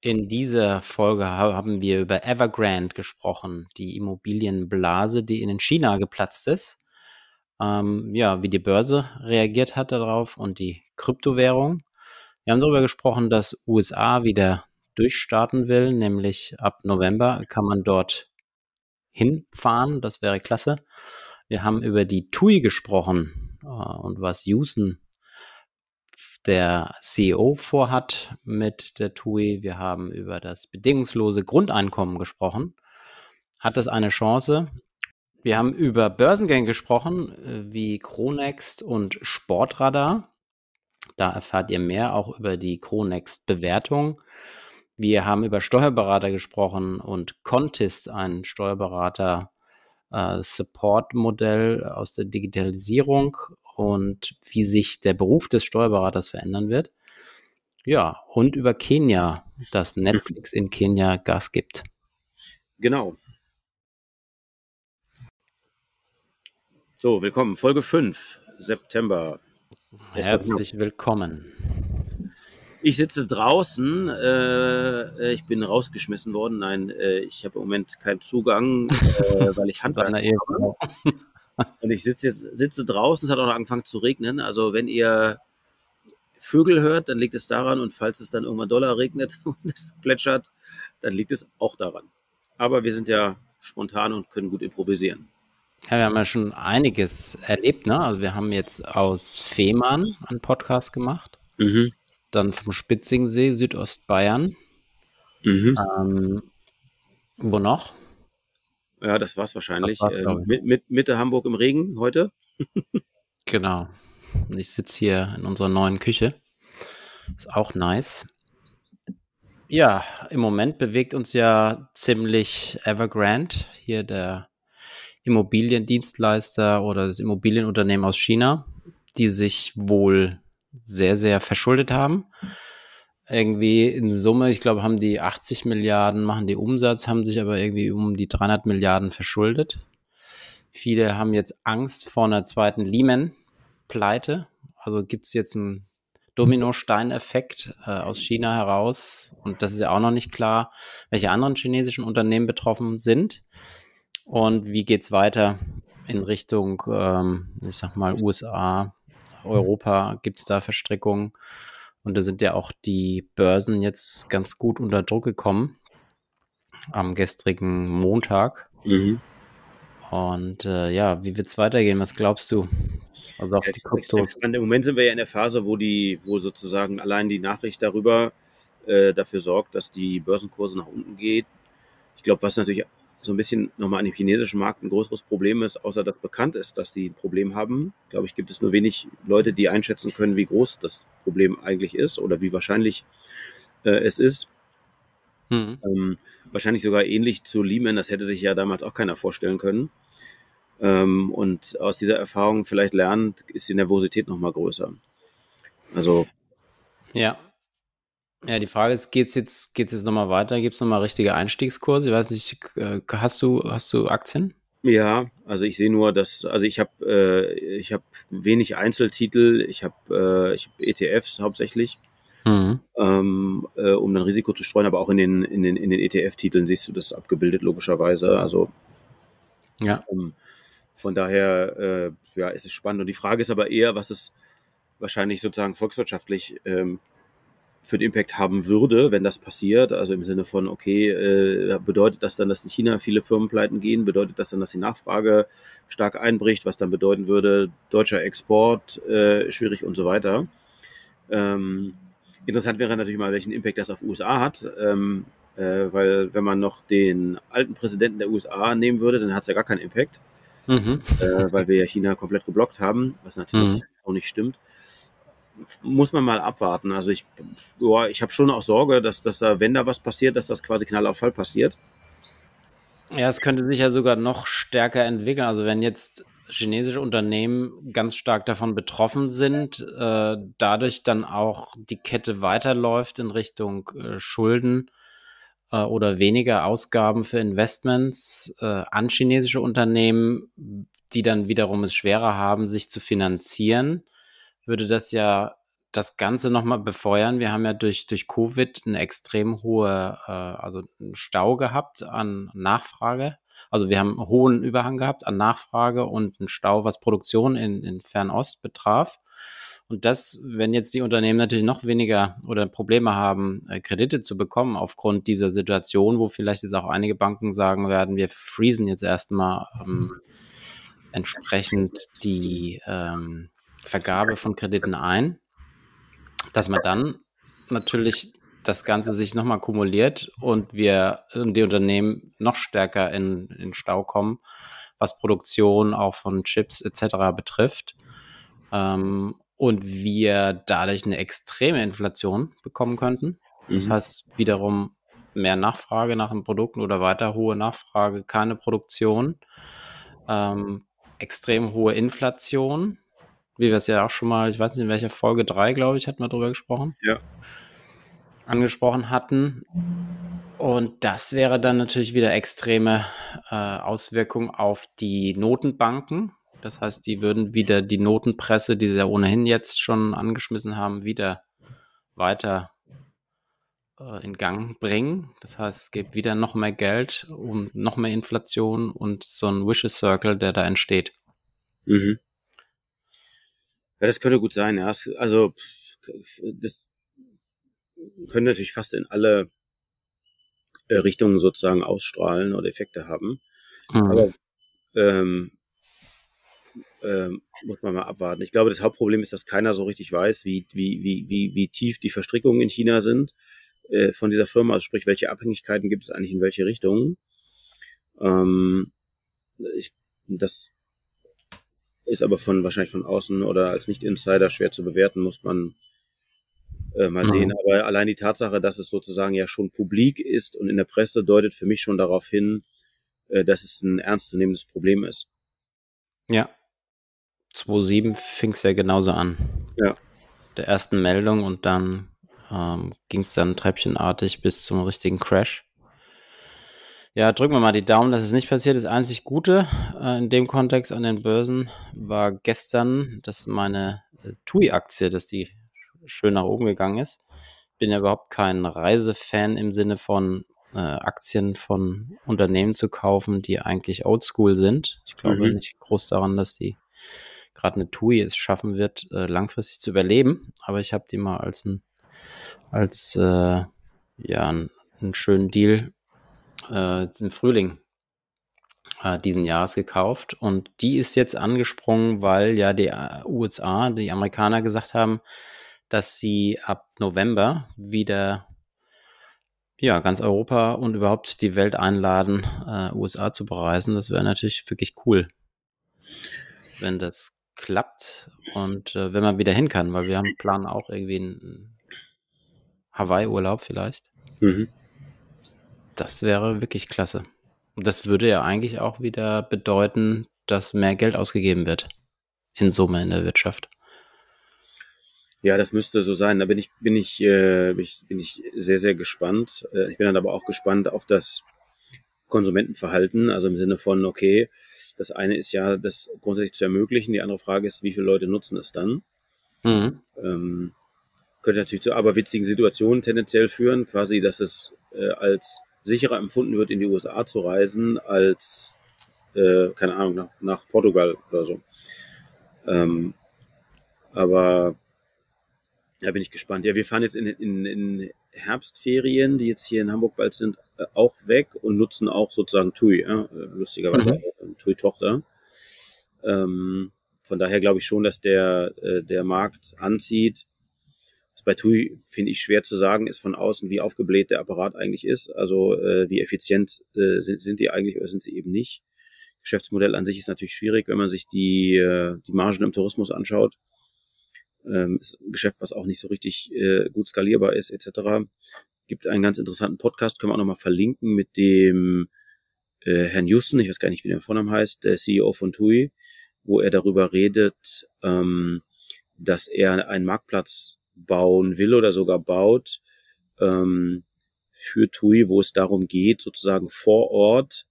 In dieser Folge haben wir über Evergrande gesprochen, die Immobilienblase, die in China geplatzt ist. Ähm, ja, wie die Börse reagiert hat darauf und die Kryptowährung. Wir haben darüber gesprochen, dass USA wieder durchstarten will, nämlich ab November kann man dort hinfahren. Das wäre klasse. Wir haben über die TUI gesprochen äh, und was Houston der CEO vorhat mit der TUI. Wir haben über das bedingungslose Grundeinkommen gesprochen. Hat es eine Chance? Wir haben über Börsengänge gesprochen, äh, wie Chronext und Sportradar. Da erfahrt ihr mehr auch über die Chronext-Bewertung. Wir haben über Steuerberater gesprochen und Contist, ein Steuerberater, äh, aus der Digitalisierung und wie sich der Beruf des Steuerberaters verändern wird. Ja, und über Kenia, dass Netflix in Kenia Gas gibt. Genau. So, willkommen. Folge 5, September. Herzlich willkommen. Ich sitze draußen. Äh, ich bin rausgeschmissen worden. Nein, äh, ich habe im Moment keinen Zugang, äh, weil ich Handwerker habe. Und ich sitze jetzt sitze draußen. Es hat auch noch angefangen zu regnen. Also wenn ihr Vögel hört, dann liegt es daran. Und falls es dann irgendwann Dollar regnet und es plätschert, dann liegt es auch daran. Aber wir sind ja spontan und können gut improvisieren. Ja, wir haben ja schon einiges erlebt, ne? Also wir haben jetzt aus Fehmarn einen Podcast gemacht. Mhm dann vom Spitzingsee, Südostbayern. Mhm. Ähm, wo noch? Ja, das war's wahrscheinlich. Das war's, äh, mit, mit, Mitte Hamburg im Regen heute. genau. Und ich sitze hier in unserer neuen Küche. Ist auch nice. Ja, im Moment bewegt uns ja ziemlich Evergrande, hier der Immobiliendienstleister oder das Immobilienunternehmen aus China, die sich wohl sehr, sehr verschuldet haben. Irgendwie in Summe, ich glaube, haben die 80 Milliarden, machen die Umsatz, haben sich aber irgendwie um die 300 Milliarden verschuldet. Viele haben jetzt Angst vor einer zweiten Lehman-Pleite. Also gibt es jetzt einen Dominosteineffekt äh, aus China heraus. Und das ist ja auch noch nicht klar, welche anderen chinesischen Unternehmen betroffen sind. Und wie geht es weiter in Richtung, ähm, ich sag mal, USA, Europa gibt es da Verstrickungen. Und da sind ja auch die Börsen jetzt ganz gut unter Druck gekommen am gestrigen Montag. Mhm. Und äh, ja, wie wird es weitergehen? Was glaubst du? Also auch ja, die Kryptos. Im Moment sind wir ja in der Phase, wo die, wo sozusagen allein die Nachricht darüber äh, dafür sorgt, dass die Börsenkurse nach unten gehen. Ich glaube, was natürlich so ein bisschen nochmal an dem chinesischen Markt ein größeres Problem ist, außer dass bekannt ist, dass die ein Problem haben. Glaube ich, gibt es nur wenig Leute, die einschätzen können, wie groß das Problem eigentlich ist oder wie wahrscheinlich äh, es ist. Mhm. Ähm, wahrscheinlich sogar ähnlich zu Lehman, das hätte sich ja damals auch keiner vorstellen können. Ähm, und aus dieser Erfahrung vielleicht lernt, ist die Nervosität nochmal größer. Also. Ja, ja, die Frage ist, geht's jetzt, geht's jetzt nochmal weiter? Gibt es nochmal richtige Einstiegskurse? Ich weiß nicht, äh, hast du, hast du Aktien? Ja, also ich sehe nur, dass, also ich habe äh, ich habe wenig Einzeltitel, ich habe äh, ich hab ETFs hauptsächlich, mhm. ähm, äh, um dann Risiko zu streuen, aber auch in den, in den, in den ETF-Titeln siehst du das abgebildet, logischerweise. Also ja. Ähm, von daher äh, ja, ist es spannend. Und die Frage ist aber eher, was es wahrscheinlich sozusagen volkswirtschaftlich ähm, für den Impact haben würde, wenn das passiert. Also im Sinne von, okay, äh, bedeutet das dann, dass in China viele Firmen pleiten gehen? Bedeutet das dann, dass die Nachfrage stark einbricht, was dann bedeuten würde, deutscher Export äh, schwierig und so weiter? Ähm, interessant wäre natürlich mal, welchen Impact das auf USA hat, ähm, äh, weil wenn man noch den alten Präsidenten der USA nehmen würde, dann hat es ja gar keinen Impact, mhm. äh, weil wir ja China komplett geblockt haben, was natürlich mhm. auch nicht stimmt muss man mal abwarten. Also ich, ich habe schon auch Sorge, dass, dass da, wenn da was passiert, dass das quasi Knall auf Fall passiert. Ja, es könnte sich ja sogar noch stärker entwickeln. Also wenn jetzt chinesische Unternehmen ganz stark davon betroffen sind, äh, dadurch dann auch die Kette weiterläuft in Richtung äh, Schulden äh, oder weniger Ausgaben für Investments äh, an chinesische Unternehmen, die dann wiederum es schwerer haben, sich zu finanzieren, würde das ja das Ganze nochmal befeuern. Wir haben ja durch, durch Covid eine extrem hohe, äh, also einen Stau gehabt an Nachfrage. Also wir haben einen hohen Überhang gehabt an Nachfrage und einen Stau, was Produktion in, in Fernost betraf. Und das, wenn jetzt die Unternehmen natürlich noch weniger oder Probleme haben, äh, Kredite zu bekommen aufgrund dieser Situation, wo vielleicht jetzt auch einige Banken sagen werden, wir freezen jetzt erstmal ähm, entsprechend die ähm, Vergabe von Krediten ein, dass man dann natürlich das Ganze sich nochmal kumuliert und wir die Unternehmen noch stärker in, in Stau kommen, was Produktion auch von Chips etc. betrifft. Ähm, und wir dadurch eine extreme Inflation bekommen könnten. Das mhm. heißt wiederum mehr Nachfrage nach den Produkten oder weiter hohe Nachfrage, keine Produktion, ähm, extrem hohe Inflation, wie wir es ja auch schon mal, ich weiß nicht in welcher Folge drei, glaube ich, hatten wir darüber gesprochen. Ja. Angesprochen hatten. Und das wäre dann natürlich wieder extreme äh, Auswirkungen auf die Notenbanken, das heißt, die würden wieder die Notenpresse, die sie ja ohnehin jetzt schon angeschmissen haben, wieder weiter äh, in Gang bringen. Das heißt, es gibt wieder noch mehr Geld und noch mehr Inflation und so ein Wishes Circle, der da entsteht. Mhm. Ja, das könnte gut sein. Ja. Also das könnte natürlich fast in alle äh, Richtungen sozusagen ausstrahlen oder Effekte haben. Mhm. Aber ähm, ähm, muss man mal abwarten. Ich glaube, das Hauptproblem ist, dass keiner so richtig weiß, wie, wie, wie, wie, wie tief die Verstrickungen in China sind äh, von dieser Firma, also sprich, welche Abhängigkeiten gibt es eigentlich in welche Richtungen. Ähm, ich, das ist aber von wahrscheinlich von außen oder als Nicht-Insider schwer zu bewerten, muss man äh, mal mhm. sehen. Aber allein die Tatsache, dass es sozusagen ja schon publik ist und in der Presse, deutet für mich schon darauf hin, äh, dass es ein ernstzunehmendes Problem ist. Ja, 2007 fing es ja genauso an. Ja. Der ersten Meldung und dann ähm, ging es dann treppchenartig bis zum richtigen Crash. Ja, drücken wir mal die Daumen, dass es nicht passiert. Das einzig Gute äh, in dem Kontext an den Börsen war gestern, dass meine äh, TUI-Aktie, dass die schön nach oben gegangen ist. Bin ja überhaupt kein Reisefan im Sinne von äh, Aktien von Unternehmen zu kaufen, die eigentlich oldschool sind. Ich glaube mhm. nicht groß daran, dass die gerade eine TUI es schaffen wird, äh, langfristig zu überleben. Aber ich habe die mal als ein als äh, ja einen, einen schönen Deal äh, im Frühling äh, diesen Jahres gekauft und die ist jetzt angesprungen, weil ja die äh, USA, die Amerikaner gesagt haben, dass sie ab November wieder ja ganz Europa und überhaupt die Welt einladen, äh, USA zu bereisen. Das wäre natürlich wirklich cool, wenn das klappt und äh, wenn man wieder hin kann, weil wir haben planen auch irgendwie einen Hawaii-Urlaub vielleicht. Mhm. Das wäre wirklich klasse. Und das würde ja eigentlich auch wieder bedeuten, dass mehr Geld ausgegeben wird in Summe in der Wirtschaft. Ja, das müsste so sein. Da bin ich, bin ich, äh, bin ich, bin ich sehr, sehr gespannt. Äh, ich bin dann aber auch gespannt auf das Konsumentenverhalten, also im Sinne von, okay, das eine ist ja, das grundsätzlich zu ermöglichen. Die andere Frage ist, wie viele Leute nutzen es dann? Mhm. Ähm, könnte natürlich zu aberwitzigen Situationen tendenziell führen, quasi, dass es äh, als sicherer empfunden wird, in die USA zu reisen, als, äh, keine Ahnung, nach, nach Portugal oder so. Ähm, aber da bin ich gespannt. Ja, wir fahren jetzt in, in, in Herbstferien, die jetzt hier in Hamburg bald sind, äh, auch weg und nutzen auch sozusagen TUI? Äh, lustigerweise mhm. TUI-Tochter. Ähm, von daher glaube ich schon, dass der, äh, der Markt anzieht. Bei TUI finde ich schwer zu sagen ist von außen, wie aufgebläht der Apparat eigentlich ist. Also äh, wie effizient äh, sind, sind die eigentlich oder sind sie eben nicht. Geschäftsmodell an sich ist natürlich schwierig, wenn man sich die, äh, die Margen im Tourismus anschaut ähm, ist ein Geschäft, was auch nicht so richtig äh, gut skalierbar ist, etc. Gibt einen ganz interessanten Podcast, können wir auch nochmal verlinken, mit dem äh, Herrn Houston, ich weiß gar nicht, wie der Vorname heißt, der CEO von TUI, wo er darüber redet, ähm, dass er einen Marktplatz bauen will oder sogar baut ähm, für TUI, wo es darum geht, sozusagen vor Ort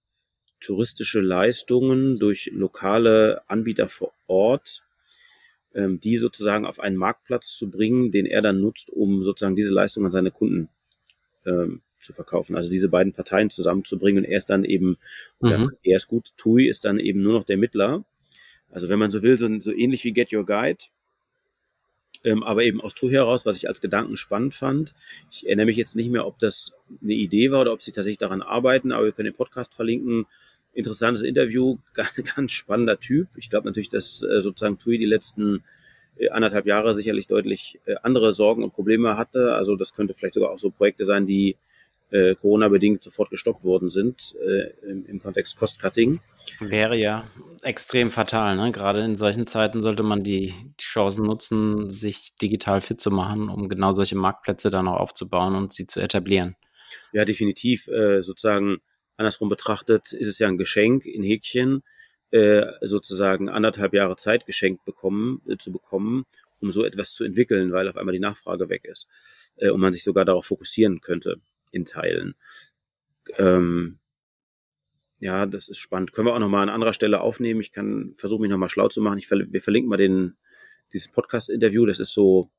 touristische Leistungen durch lokale Anbieter vor Ort, ähm, die sozusagen auf einen Marktplatz zu bringen, den er dann nutzt, um sozusagen diese Leistung an seine Kunden ähm, zu verkaufen. Also diese beiden Parteien zusammenzubringen und er ist dann eben, mhm. er ist gut, TUI ist dann eben nur noch der Mittler. Also wenn man so will, so, so ähnlich wie Get Your Guide, ähm, aber eben aus TUI heraus, was ich als Gedanken spannend fand. Ich erinnere mich jetzt nicht mehr, ob das eine Idee war oder ob sie tatsächlich daran arbeiten, aber wir können den Podcast verlinken. Interessantes Interview, ganz spannender Typ. Ich glaube natürlich, dass äh, sozusagen TUI die letzten äh, anderthalb Jahre sicherlich deutlich äh, andere Sorgen und Probleme hatte. Also das könnte vielleicht sogar auch so Projekte sein, die äh, Corona-bedingt sofort gestoppt worden sind äh, im, im Kontext Cost-Cutting. Wäre ja extrem fatal. Ne? Gerade in solchen Zeiten sollte man die, die Chancen nutzen, sich digital fit zu machen, um genau solche Marktplätze dann auch aufzubauen und sie zu etablieren. Ja, definitiv. Äh, sozusagen andersrum betrachtet ist es ja ein Geschenk in Häkchen, äh, sozusagen anderthalb Jahre Zeit geschenkt bekommen, äh, zu bekommen, um so etwas zu entwickeln, weil auf einmal die Nachfrage weg ist äh, und man sich sogar darauf fokussieren könnte in Teilen. Ähm, ja, das ist spannend. Können wir auch nochmal an anderer Stelle aufnehmen. Ich kann versuchen, mich nochmal schlau zu machen. Ich verl wir verlinken mal den, dieses Podcast-Interview. Das ist so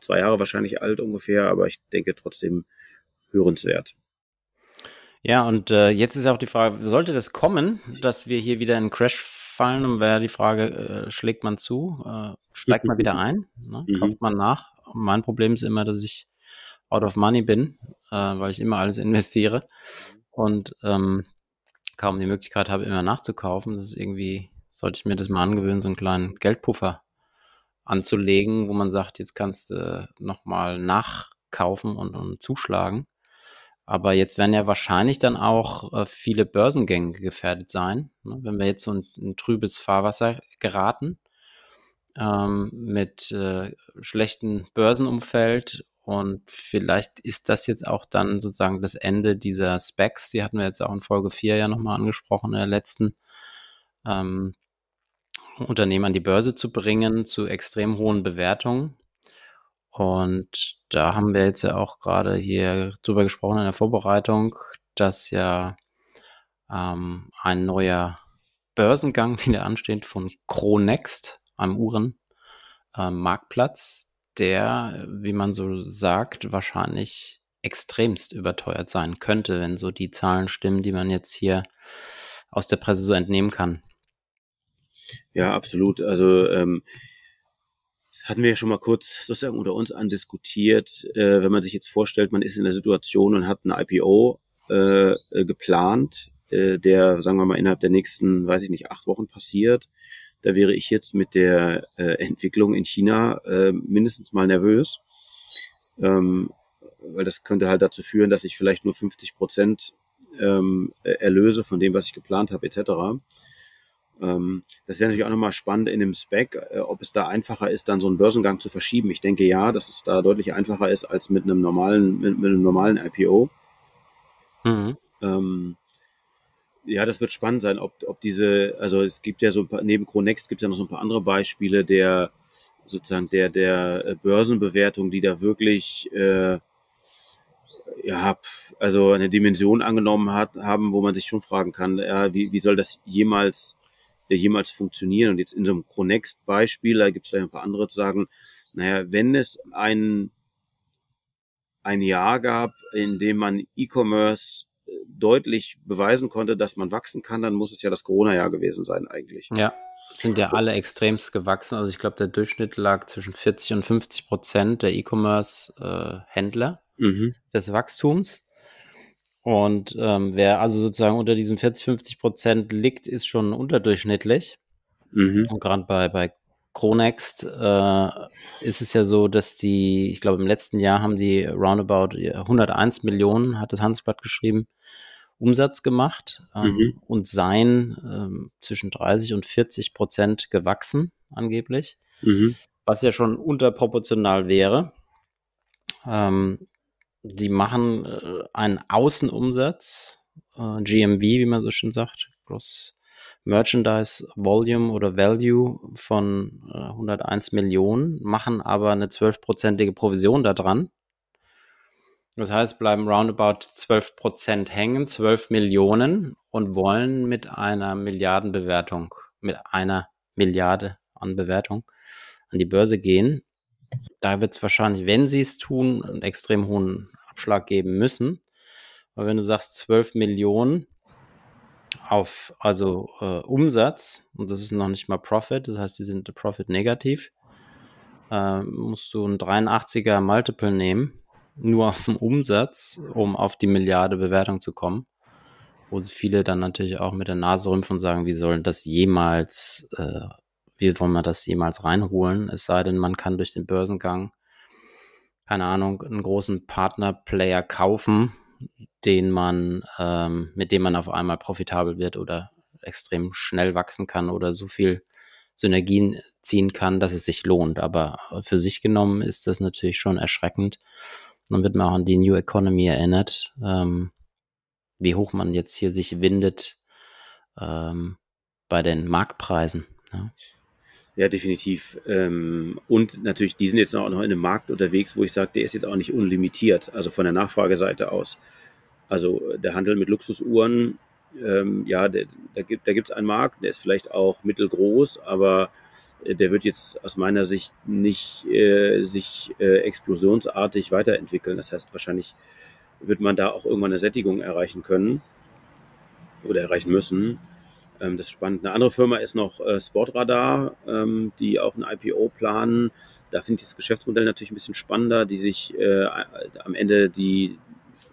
zwei Jahre wahrscheinlich alt ungefähr, aber ich denke trotzdem hörenswert. Ja, und äh, jetzt ist auch die Frage, sollte das kommen, dass wir hier wieder in Crash fallen, dann wäre die Frage, äh, schlägt man zu, äh, steigt man wieder ein, ne? Mhm. kauft man nach? Mein Problem ist immer, dass ich out of money bin, äh, weil ich immer alles investiere und ähm, kaum die Möglichkeit habe, immer nachzukaufen. Das ist irgendwie, sollte ich mir das mal angewöhnen, so einen kleinen Geldpuffer anzulegen, wo man sagt, jetzt kannst du nochmal nachkaufen und, und zuschlagen. Aber jetzt werden ja wahrscheinlich dann auch äh, viele Börsengänge gefährdet sein, ne? wenn wir jetzt so ein, ein trübes Fahrwasser geraten ähm, mit äh, schlechten Börsenumfeld und vielleicht ist das jetzt auch dann sozusagen das Ende dieser Specs. Die hatten wir jetzt auch in Folge 4 ja nochmal angesprochen, in der letzten. Ähm, Unternehmen an die Börse zu bringen zu extrem hohen Bewertungen. Und da haben wir jetzt ja auch gerade hier drüber gesprochen in der Vorbereitung, dass ja ähm, ein neuer Börsengang wieder ansteht von Cronext, einem Uhrenmarktplatz, äh, der, wie man so sagt, wahrscheinlich extremst überteuert sein könnte, wenn so die Zahlen stimmen, die man jetzt hier aus der Presse so entnehmen kann. Ja, absolut. Also ähm, hatten wir ja schon mal kurz sozusagen unter uns andiskutiert. Äh, wenn man sich jetzt vorstellt, man ist in der Situation und hat ein IPO äh, geplant, äh, der, sagen wir mal, innerhalb der nächsten, weiß ich nicht, acht Wochen passiert da wäre ich jetzt mit der äh, Entwicklung in China äh, mindestens mal nervös, ähm, weil das könnte halt dazu führen, dass ich vielleicht nur 50 Prozent ähm, erlöse von dem, was ich geplant habe, etc. Ähm, das wäre natürlich auch nochmal spannend in dem Spec, äh, ob es da einfacher ist, dann so einen Börsengang zu verschieben. Ich denke ja, dass es da deutlich einfacher ist als mit einem normalen, mit, mit einem normalen IPO. Mhm. Ähm, ja, das wird spannend sein, ob, ob diese, also es gibt ja so ein paar, neben Cronext gibt es ja noch so ein paar andere Beispiele der sozusagen der, der äh, Börsenbewertung, die da wirklich äh, ja, also eine Dimension angenommen hat, haben, wo man sich schon fragen kann, ja, wie, wie soll das jemals, jemals funktionieren? Und jetzt in so einem Cronext-Beispiel, da gibt es ein paar andere zu sagen, naja, wenn es ein, ein Jahr gab, in dem man E-Commerce deutlich beweisen konnte, dass man wachsen kann, dann muss es ja das Corona-Jahr gewesen sein eigentlich. Ja, sind ja alle extremst gewachsen. Also ich glaube, der Durchschnitt lag zwischen 40 und 50 Prozent der E-Commerce-Händler mhm. des Wachstums. Und ähm, wer also sozusagen unter diesen 40, 50 Prozent liegt, ist schon unterdurchschnittlich. Mhm. Und gerade bei, bei Chronext äh, ist es ja so, dass die, ich glaube, im letzten Jahr haben die roundabout 101 Millionen, hat das Handelsblatt geschrieben, Umsatz gemacht ähm, mhm. und seien ähm, zwischen 30 und 40 Prozent gewachsen, angeblich, mhm. was ja schon unterproportional wäre. Ähm, die machen äh, einen Außenumsatz äh, GMV, wie man so schön sagt, Gross Merchandise Volume oder Value von äh, 101 Millionen, machen aber eine zwölfprozentige Provision da dran. Das heißt, bleiben roundabout 12% hängen, 12 Millionen und wollen mit einer Milliardenbewertung, mit einer Milliarde an Bewertung an die Börse gehen. Da wird es wahrscheinlich, wenn sie es tun, einen extrem hohen Abschlag geben müssen. Aber wenn du sagst 12 Millionen auf, also äh, Umsatz, und das ist noch nicht mal Profit, das heißt, die sind Profit negativ, äh, musst du ein 83er Multiple nehmen nur auf den Umsatz, um auf die Milliarde Bewertung zu kommen. Wo viele dann natürlich auch mit der Nase rümpfen und sagen, wie sollen das jemals, äh, wie wollen wir das jemals reinholen? Es sei denn, man kann durch den Börsengang, keine Ahnung, einen großen Partner-Player kaufen, den man, ähm, mit dem man auf einmal profitabel wird oder extrem schnell wachsen kann oder so viel Synergien ziehen kann, dass es sich lohnt. Aber für sich genommen ist das natürlich schon erschreckend. Dann wird man auch an die New Economy erinnert, ähm, wie hoch man jetzt hier sich windet ähm, bei den Marktpreisen. Ja. Ja, definitiv. Ähm, und natürlich, die sind jetzt auch noch in einem Markt unterwegs, wo ich sage, der ist jetzt auch nicht unlimitiert, also von der Nachfrageseite aus. Also der Handel mit Luxusuhren, ähm, ja, da gibt gibt's einen Markt, der ist vielleicht auch mittelgroß, aber der wird jetzt aus meiner Sicht nicht äh, sich äh, explosionsartig weiterentwickeln. Das heißt, wahrscheinlich wird man da auch irgendwann eine Sättigung erreichen können oder erreichen müssen. Ähm, das ist spannend. Eine andere Firma ist noch äh, Sportradar, ähm, die auch ein IPO planen. Da finde ich das Geschäftsmodell natürlich ein bisschen spannender, die sich äh, am Ende die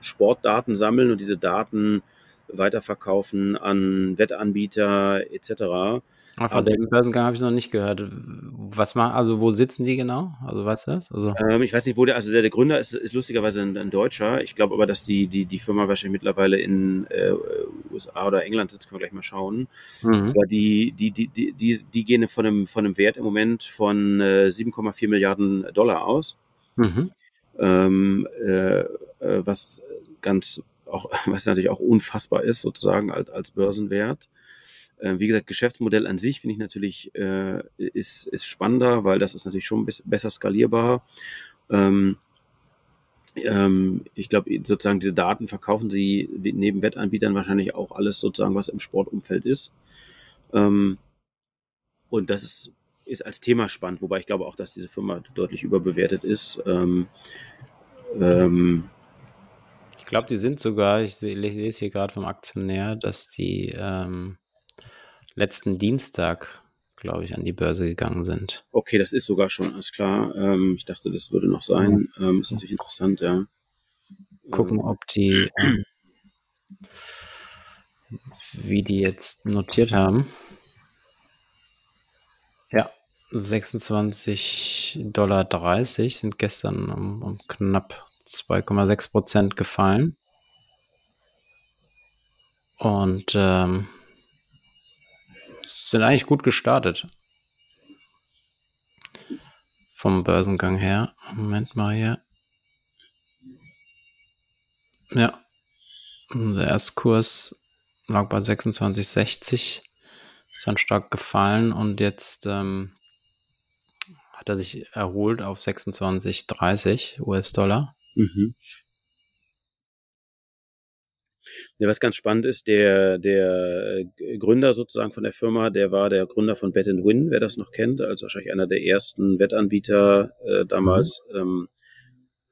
Sportdaten sammeln und diese Daten weiterverkaufen an Wettanbieter etc. Ah, von dem Börsengang habe ich noch nicht gehört. Was mal, also wo sitzen die genau? Also weißt du das? Also ähm, ich weiß nicht, wo der, also der, der Gründer ist, ist lustigerweise ein, ein Deutscher. Ich glaube aber, dass die, die, die Firma wahrscheinlich mittlerweile in äh, USA oder England sitzt, können wir gleich mal schauen. Mhm. Aber die, die, die, die, die, die gehen von einem, von einem Wert im Moment von äh, 7,4 Milliarden Dollar aus. Mhm. Ähm, äh, äh was ganz auch, was natürlich auch unfassbar ist, sozusagen als, als Börsenwert. Äh, wie gesagt, Geschäftsmodell an sich finde ich natürlich äh, ist, ist spannender, weil das ist natürlich schon besser skalierbar. Ähm, ähm, ich glaube, sozusagen diese Daten verkaufen sie neben Wettanbietern wahrscheinlich auch alles sozusagen, was im Sportumfeld ist. Ähm, und das ist, ist als Thema spannend, wobei ich glaube auch, dass diese Firma deutlich überbewertet ist. Ähm, ähm, ich glaube, die sind sogar, ich lese hier gerade vom Aktionär, dass die ähm, letzten Dienstag, glaube ich, an die Börse gegangen sind. Okay, das ist sogar schon, alles klar. Ähm, ich dachte, das würde noch sein. Ähm, ist natürlich interessant, ja. Gucken, ob die, wie die jetzt notiert haben. Ja, 26,30 Dollar sind gestern um, um knapp 2,6 Prozent gefallen. Und ähm, sind eigentlich gut gestartet. Vom Börsengang her. Moment mal hier. Ja. Der Erstkurs lag bei 26,60. Ist dann stark gefallen und jetzt ähm, hat er sich erholt auf 26,30 US-Dollar. Mhm. Was ganz spannend ist, der, der äh, Gründer sozusagen von der Firma, der war der Gründer von Bet Win, wer das noch kennt, also wahrscheinlich einer der ersten Wettanbieter äh, damals, mhm. ähm,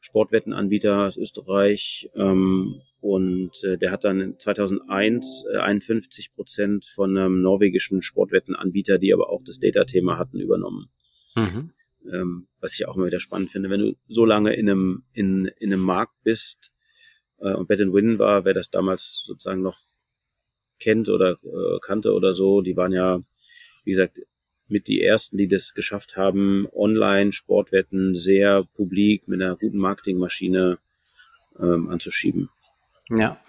Sportwettenanbieter aus Österreich. Ähm, und äh, der hat dann 2001 äh, 51 Prozent von einem norwegischen Sportwettenanbieter, die aber auch das Data-Thema hatten, übernommen. Mhm. Ähm, was ich auch immer wieder spannend finde, wenn du so lange in einem, in, in einem Markt bist, äh, und Bet Win war, wer das damals sozusagen noch kennt oder äh, kannte oder so, die waren ja, wie gesagt, mit die ersten, die das geschafft haben, online Sportwetten sehr publik mit einer guten Marketingmaschine ähm, anzuschieben. Ja.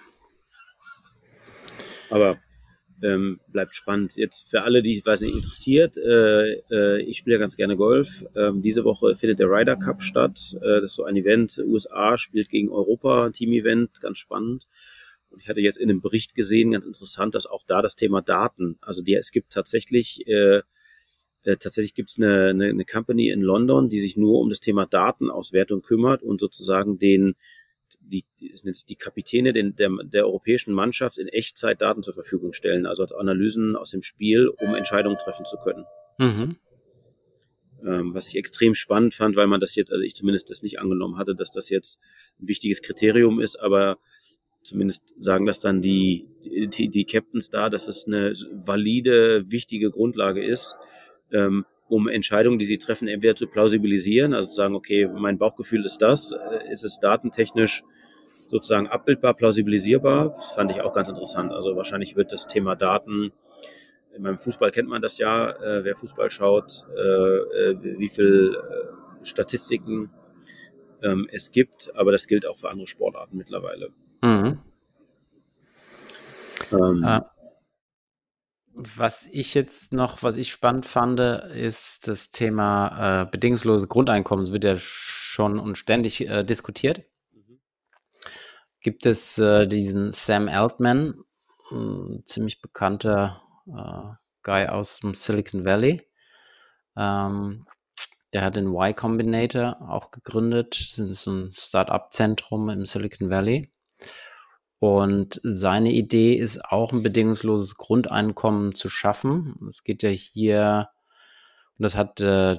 Aber ähm, bleibt spannend. Jetzt für alle, die weiß nicht interessiert, äh, äh, ich spiele ja ganz gerne Golf. Ähm, diese Woche findet der Ryder Cup statt. Äh, das ist so ein Event. USA spielt gegen Europa, Team-Event, ganz spannend. ich hatte jetzt in einem Bericht gesehen, ganz interessant, dass auch da das Thema Daten, also die, es gibt tatsächlich, äh, äh, tatsächlich gibt es eine, eine, eine Company in London, die sich nur um das Thema Datenauswertung kümmert und sozusagen den die, die Kapitäne den, der, der europäischen Mannschaft in Echtzeit Daten zur Verfügung stellen, also als Analysen aus dem Spiel, um Entscheidungen treffen zu können. Mhm. Ähm, was ich extrem spannend fand, weil man das jetzt, also ich zumindest das nicht angenommen hatte, dass das jetzt ein wichtiges Kriterium ist, aber zumindest sagen das dann die, die, die Captains da, dass es eine valide, wichtige Grundlage ist, ähm, um Entscheidungen, die sie treffen, entweder zu plausibilisieren, also zu sagen, okay, mein Bauchgefühl ist das, äh, ist es datentechnisch sozusagen abbildbar, plausibilisierbar. Das fand ich auch ganz interessant. Also wahrscheinlich wird das Thema Daten, in meinem Fußball kennt man das ja, äh, wer Fußball schaut, äh, äh, wie viel äh, Statistiken ähm, es gibt, aber das gilt auch für andere Sportarten mittlerweile. Mhm. Ähm, ja. Was ich jetzt noch, was ich spannend fand, ist das Thema äh, bedingungslose Grundeinkommen. Das wird ja schon und ständig äh, diskutiert gibt es äh, diesen Sam Altman, ein ziemlich bekannter äh, Guy aus dem Silicon Valley. Ähm, der hat den Y Combinator auch gegründet, das ist ein Start-up-Zentrum im Silicon Valley. Und seine Idee ist auch ein bedingungsloses Grundeinkommen zu schaffen. Es geht ja hier, und das hat äh,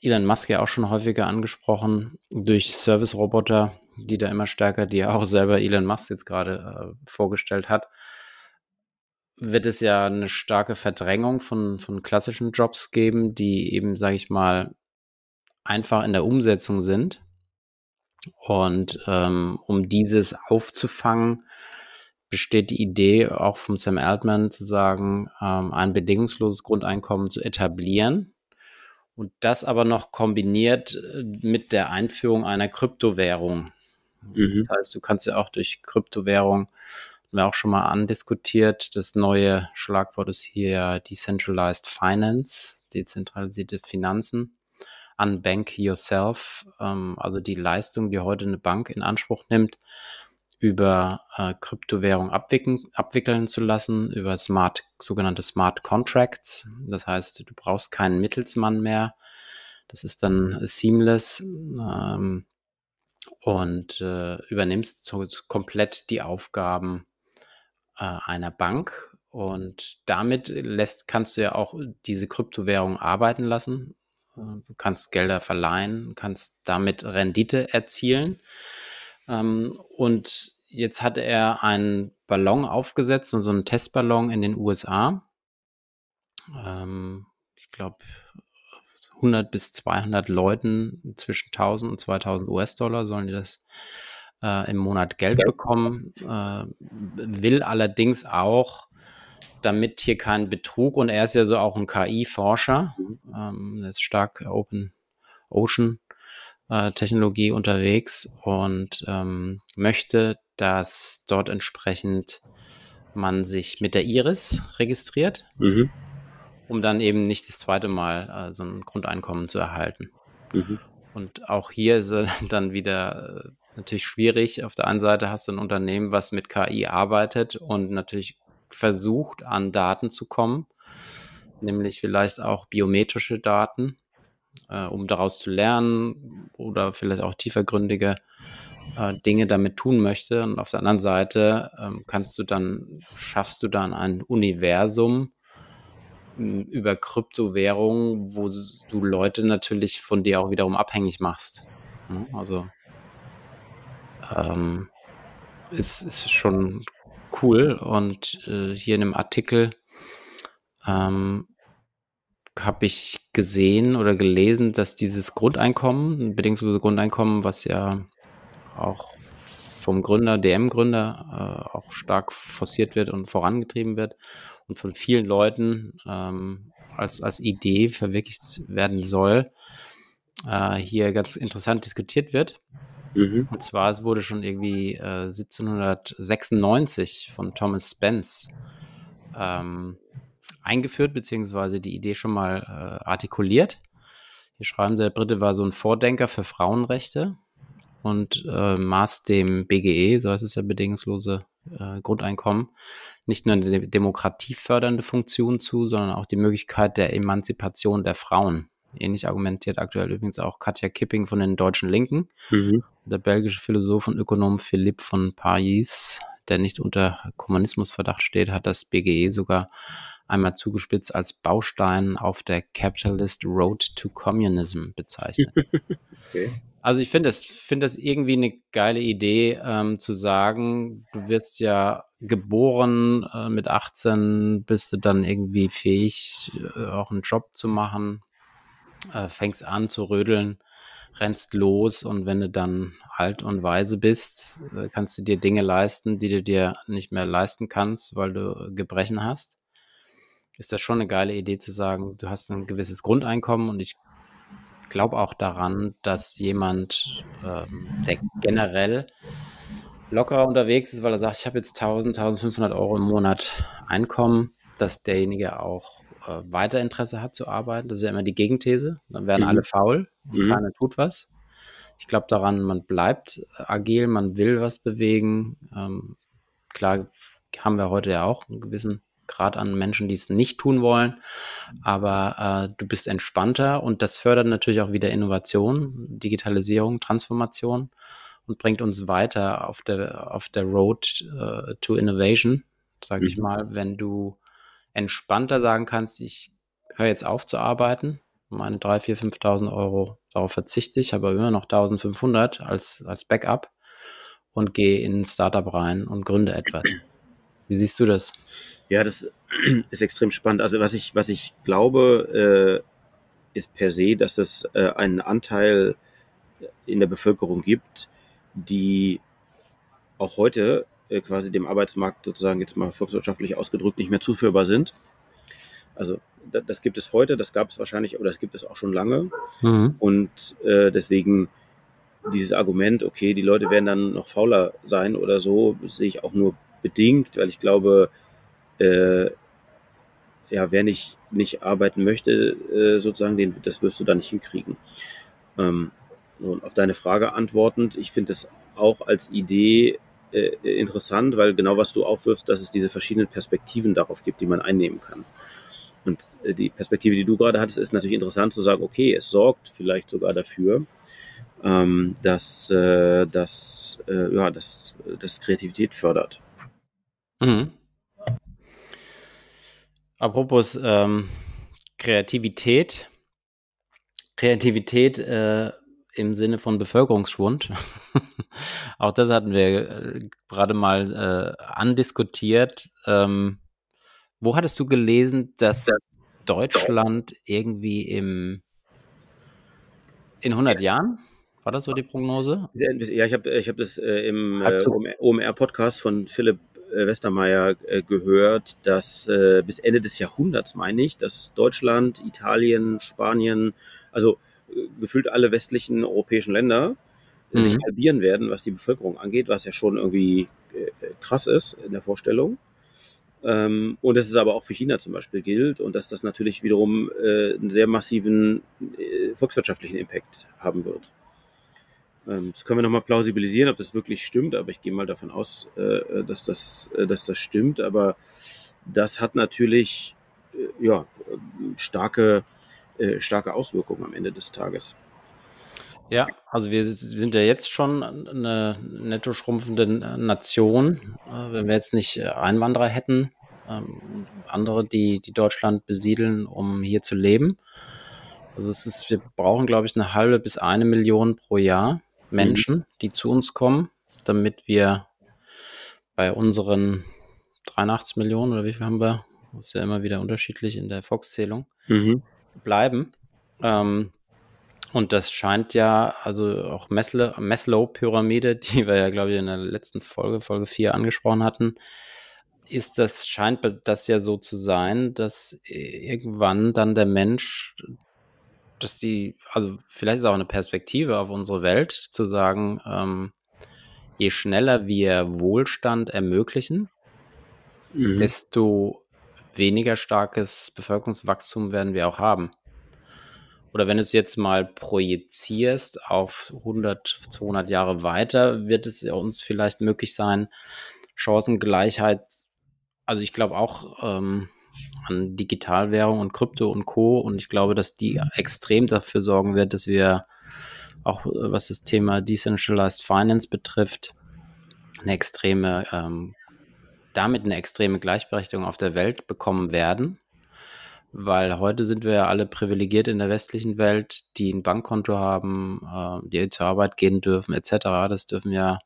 Elon Musk ja auch schon häufiger angesprochen, durch Service-Roboter die da immer stärker, die ja auch selber Elon Musk jetzt gerade äh, vorgestellt hat, wird es ja eine starke Verdrängung von, von klassischen Jobs geben, die eben, sage ich mal, einfach in der Umsetzung sind. Und ähm, um dieses aufzufangen, besteht die Idee auch vom Sam Altman zu sagen, ähm, ein bedingungsloses Grundeinkommen zu etablieren, und das aber noch kombiniert äh, mit der Einführung einer Kryptowährung. Mhm. Das heißt, du kannst ja auch durch Kryptowährung, haben wir auch schon mal andiskutiert, das neue Schlagwort ist hier Decentralized Finance, dezentralisierte Finanzen. Unbank yourself, ähm, also die Leistung, die heute eine Bank in Anspruch nimmt, über äh, Kryptowährung abwickeln, abwickeln zu lassen, über smart, sogenannte Smart Contracts. Das heißt, du brauchst keinen Mittelsmann mehr. Das ist dann seamless. Ähm, und äh, übernimmst so komplett die Aufgaben äh, einer Bank. Und damit lässt, kannst du ja auch diese Kryptowährung arbeiten lassen. Äh, du kannst Gelder verleihen, kannst damit Rendite erzielen. Ähm, und jetzt hat er einen Ballon aufgesetzt, so einen Testballon in den USA. Ähm, ich glaube, 100 bis 200 Leuten zwischen 1000 und 2000 US-Dollar sollen die das äh, im Monat Geld bekommen. Äh, will allerdings auch, damit hier kein Betrug und er ist ja so auch ein KI-Forscher, mhm. ähm, ist stark Open Ocean äh, Technologie unterwegs und ähm, möchte, dass dort entsprechend man sich mit der Iris registriert. Mhm um dann eben nicht das zweite Mal äh, so ein Grundeinkommen zu erhalten. Mhm. Und auch hier ist es dann wieder äh, natürlich schwierig. Auf der einen Seite hast du ein Unternehmen, was mit KI arbeitet und natürlich versucht, an Daten zu kommen, nämlich vielleicht auch biometrische Daten, äh, um daraus zu lernen oder vielleicht auch tiefergründige äh, Dinge damit tun möchte. Und auf der anderen Seite ähm, kannst du dann, schaffst du dann ein Universum, über Kryptowährungen, wo du Leute natürlich von dir auch wiederum abhängig machst. Ne? Also ähm, ist, ist schon cool. Und äh, hier in einem Artikel ähm, habe ich gesehen oder gelesen, dass dieses Grundeinkommen, ein bedingungsloses Grundeinkommen, was ja auch vom Gründer, DM-Gründer, äh, auch stark forciert wird und vorangetrieben wird und von vielen Leuten ähm, als, als Idee verwirklicht werden soll, äh, hier ganz interessant diskutiert wird. Mhm. Und zwar, es wurde schon irgendwie äh, 1796 von Thomas Spence ähm, eingeführt, beziehungsweise die Idee schon mal äh, artikuliert. Hier schreiben sie, der Brite war so ein Vordenker für Frauenrechte und äh, maß dem BGE, so heißt es ja bedingungslose äh, Grundeinkommen nicht nur eine demokratiefördernde Funktion zu, sondern auch die Möglichkeit der Emanzipation der Frauen. Ähnlich argumentiert aktuell übrigens auch Katja Kipping von den deutschen Linken. Mhm. Der belgische Philosoph und Ökonom Philippe von Paris, der nicht unter Kommunismusverdacht steht, hat das BGE sogar einmal zugespitzt als Baustein auf der Capitalist Road to Communism bezeichnet. okay. Also ich finde das, find das irgendwie eine geile Idee, ähm, zu sagen, du wirst ja geboren äh, mit 18, bist du dann irgendwie fähig, äh, auch einen Job zu machen, äh, fängst an zu rödeln, rennst los und wenn du dann alt und weise bist, äh, kannst du dir Dinge leisten, die du dir nicht mehr leisten kannst, weil du Gebrechen hast. Ist das schon eine geile Idee zu sagen, du hast ein gewisses Grundeinkommen und ich glaube auch daran, dass jemand, ähm, der generell locker unterwegs ist, weil er sagt, ich habe jetzt 1000, 1500 Euro im Monat Einkommen, dass derjenige auch äh, weiter Interesse hat zu arbeiten. Das ist ja immer die Gegenthese. Dann werden mhm. alle faul und mhm. keiner tut was. Ich glaube daran, man bleibt agil, man will was bewegen. Ähm, klar haben wir heute ja auch einen gewissen Grad an Menschen, die es nicht tun wollen, aber äh, du bist entspannter und das fördert natürlich auch wieder Innovation, Digitalisierung, Transformation und bringt uns weiter auf der, auf der Road uh, to Innovation, sage mhm. ich mal, wenn du entspannter sagen kannst, ich höre jetzt auf zu arbeiten, meine 3.000, 4.000, 5.000 Euro, darauf verzichte ich, habe immer noch 1.500 als, als Backup und gehe in ein Startup rein und gründe etwas. Wie siehst du das? Ja, das ist extrem spannend. Also was ich, was ich glaube, äh, ist per se, dass es äh, einen Anteil in der Bevölkerung gibt, die auch heute äh, quasi dem Arbeitsmarkt sozusagen jetzt mal volkswirtschaftlich ausgedrückt nicht mehr zuführbar sind. Also das, das gibt es heute, das gab es wahrscheinlich, aber das gibt es auch schon lange. Mhm. Und äh, deswegen dieses Argument, okay, die Leute werden dann noch fauler sein oder so, sehe ich auch nur bedingt, weil ich glaube, äh, ja, wer nicht, nicht arbeiten möchte, äh, sozusagen, den, das wirst du da nicht hinkriegen. Ähm, und auf deine Frage antwortend, ich finde es auch als Idee äh, interessant, weil genau was du aufwirfst, dass es diese verschiedenen Perspektiven darauf gibt, die man einnehmen kann. Und äh, die Perspektive, die du gerade hattest, ist natürlich interessant zu sagen, okay, es sorgt vielleicht sogar dafür, ähm, dass, äh, dass, äh, ja, dass, dass Kreativität fördert. Mhm. Apropos ähm, Kreativität. Kreativität äh, im Sinne von Bevölkerungsschwund. Auch das hatten wir äh, gerade mal äh, andiskutiert. Ähm, wo hattest du gelesen, dass Deutschland irgendwie im in 100 Jahren? War das so die Prognose? Ja, ich habe ich hab das äh, im äh, OMR-Podcast von Philipp äh, Westermeier äh, gehört, dass bis Ende des Jahrhunderts, meine ich, dass Deutschland, Italien, Spanien, also gefühlt alle westlichen europäischen Länder mhm. sich halbieren werden, was die Bevölkerung angeht, was ja schon irgendwie krass ist in der Vorstellung. Ähm, und dass es aber auch für China zum Beispiel gilt und dass das natürlich wiederum einen sehr massiven volkswirtschaftlichen Impact haben wird. Ähm, das können wir nochmal plausibilisieren, ob das wirklich stimmt, aber ich gehe mal davon aus, äh, äh, dass, das, äh, dass das stimmt. Aber das hat natürlich ja, starke, starke Auswirkungen am Ende des Tages. Ja, also wir sind ja jetzt schon eine netto schrumpfende Nation. Wenn wir jetzt nicht Einwanderer hätten, ähm, andere, die, die Deutschland besiedeln, um hier zu leben. Also es ist, wir brauchen, glaube ich, eine halbe bis eine Million pro Jahr. Mhm. Menschen, die zu uns kommen, damit wir bei unseren 83 Millionen oder wie viel haben wir, das ist ja immer wieder unterschiedlich in der Volkszählung, mhm. Bleiben. Ähm, und das scheint ja, also auch Maslow-Pyramide, die wir ja, glaube ich, in der letzten Folge, Folge 4 angesprochen hatten, ist das, scheint das ja so zu sein, dass irgendwann dann der Mensch dass die, also vielleicht ist auch eine Perspektive auf unsere Welt, zu sagen, ähm, je schneller wir Wohlstand ermöglichen, mhm. desto weniger starkes Bevölkerungswachstum werden wir auch haben. oder wenn du es jetzt mal projizierst auf 100, 200 Jahre weiter, wird es uns vielleicht möglich sein, Chancengleichheit, also ich glaube auch ähm, an Digitalwährung und Krypto und Co. Und ich glaube, dass die extrem dafür sorgen wird, dass wir auch was das Thema Decentralized Finance betrifft, eine extreme, ähm, damit eine extreme Gleichberechtigung auf der Welt bekommen werden weil heute sind wir ja alle privilegiert in der westlichen Welt, die ein Bankkonto haben, äh, die zur Arbeit gehen dürfen, etc. Das dürfen ja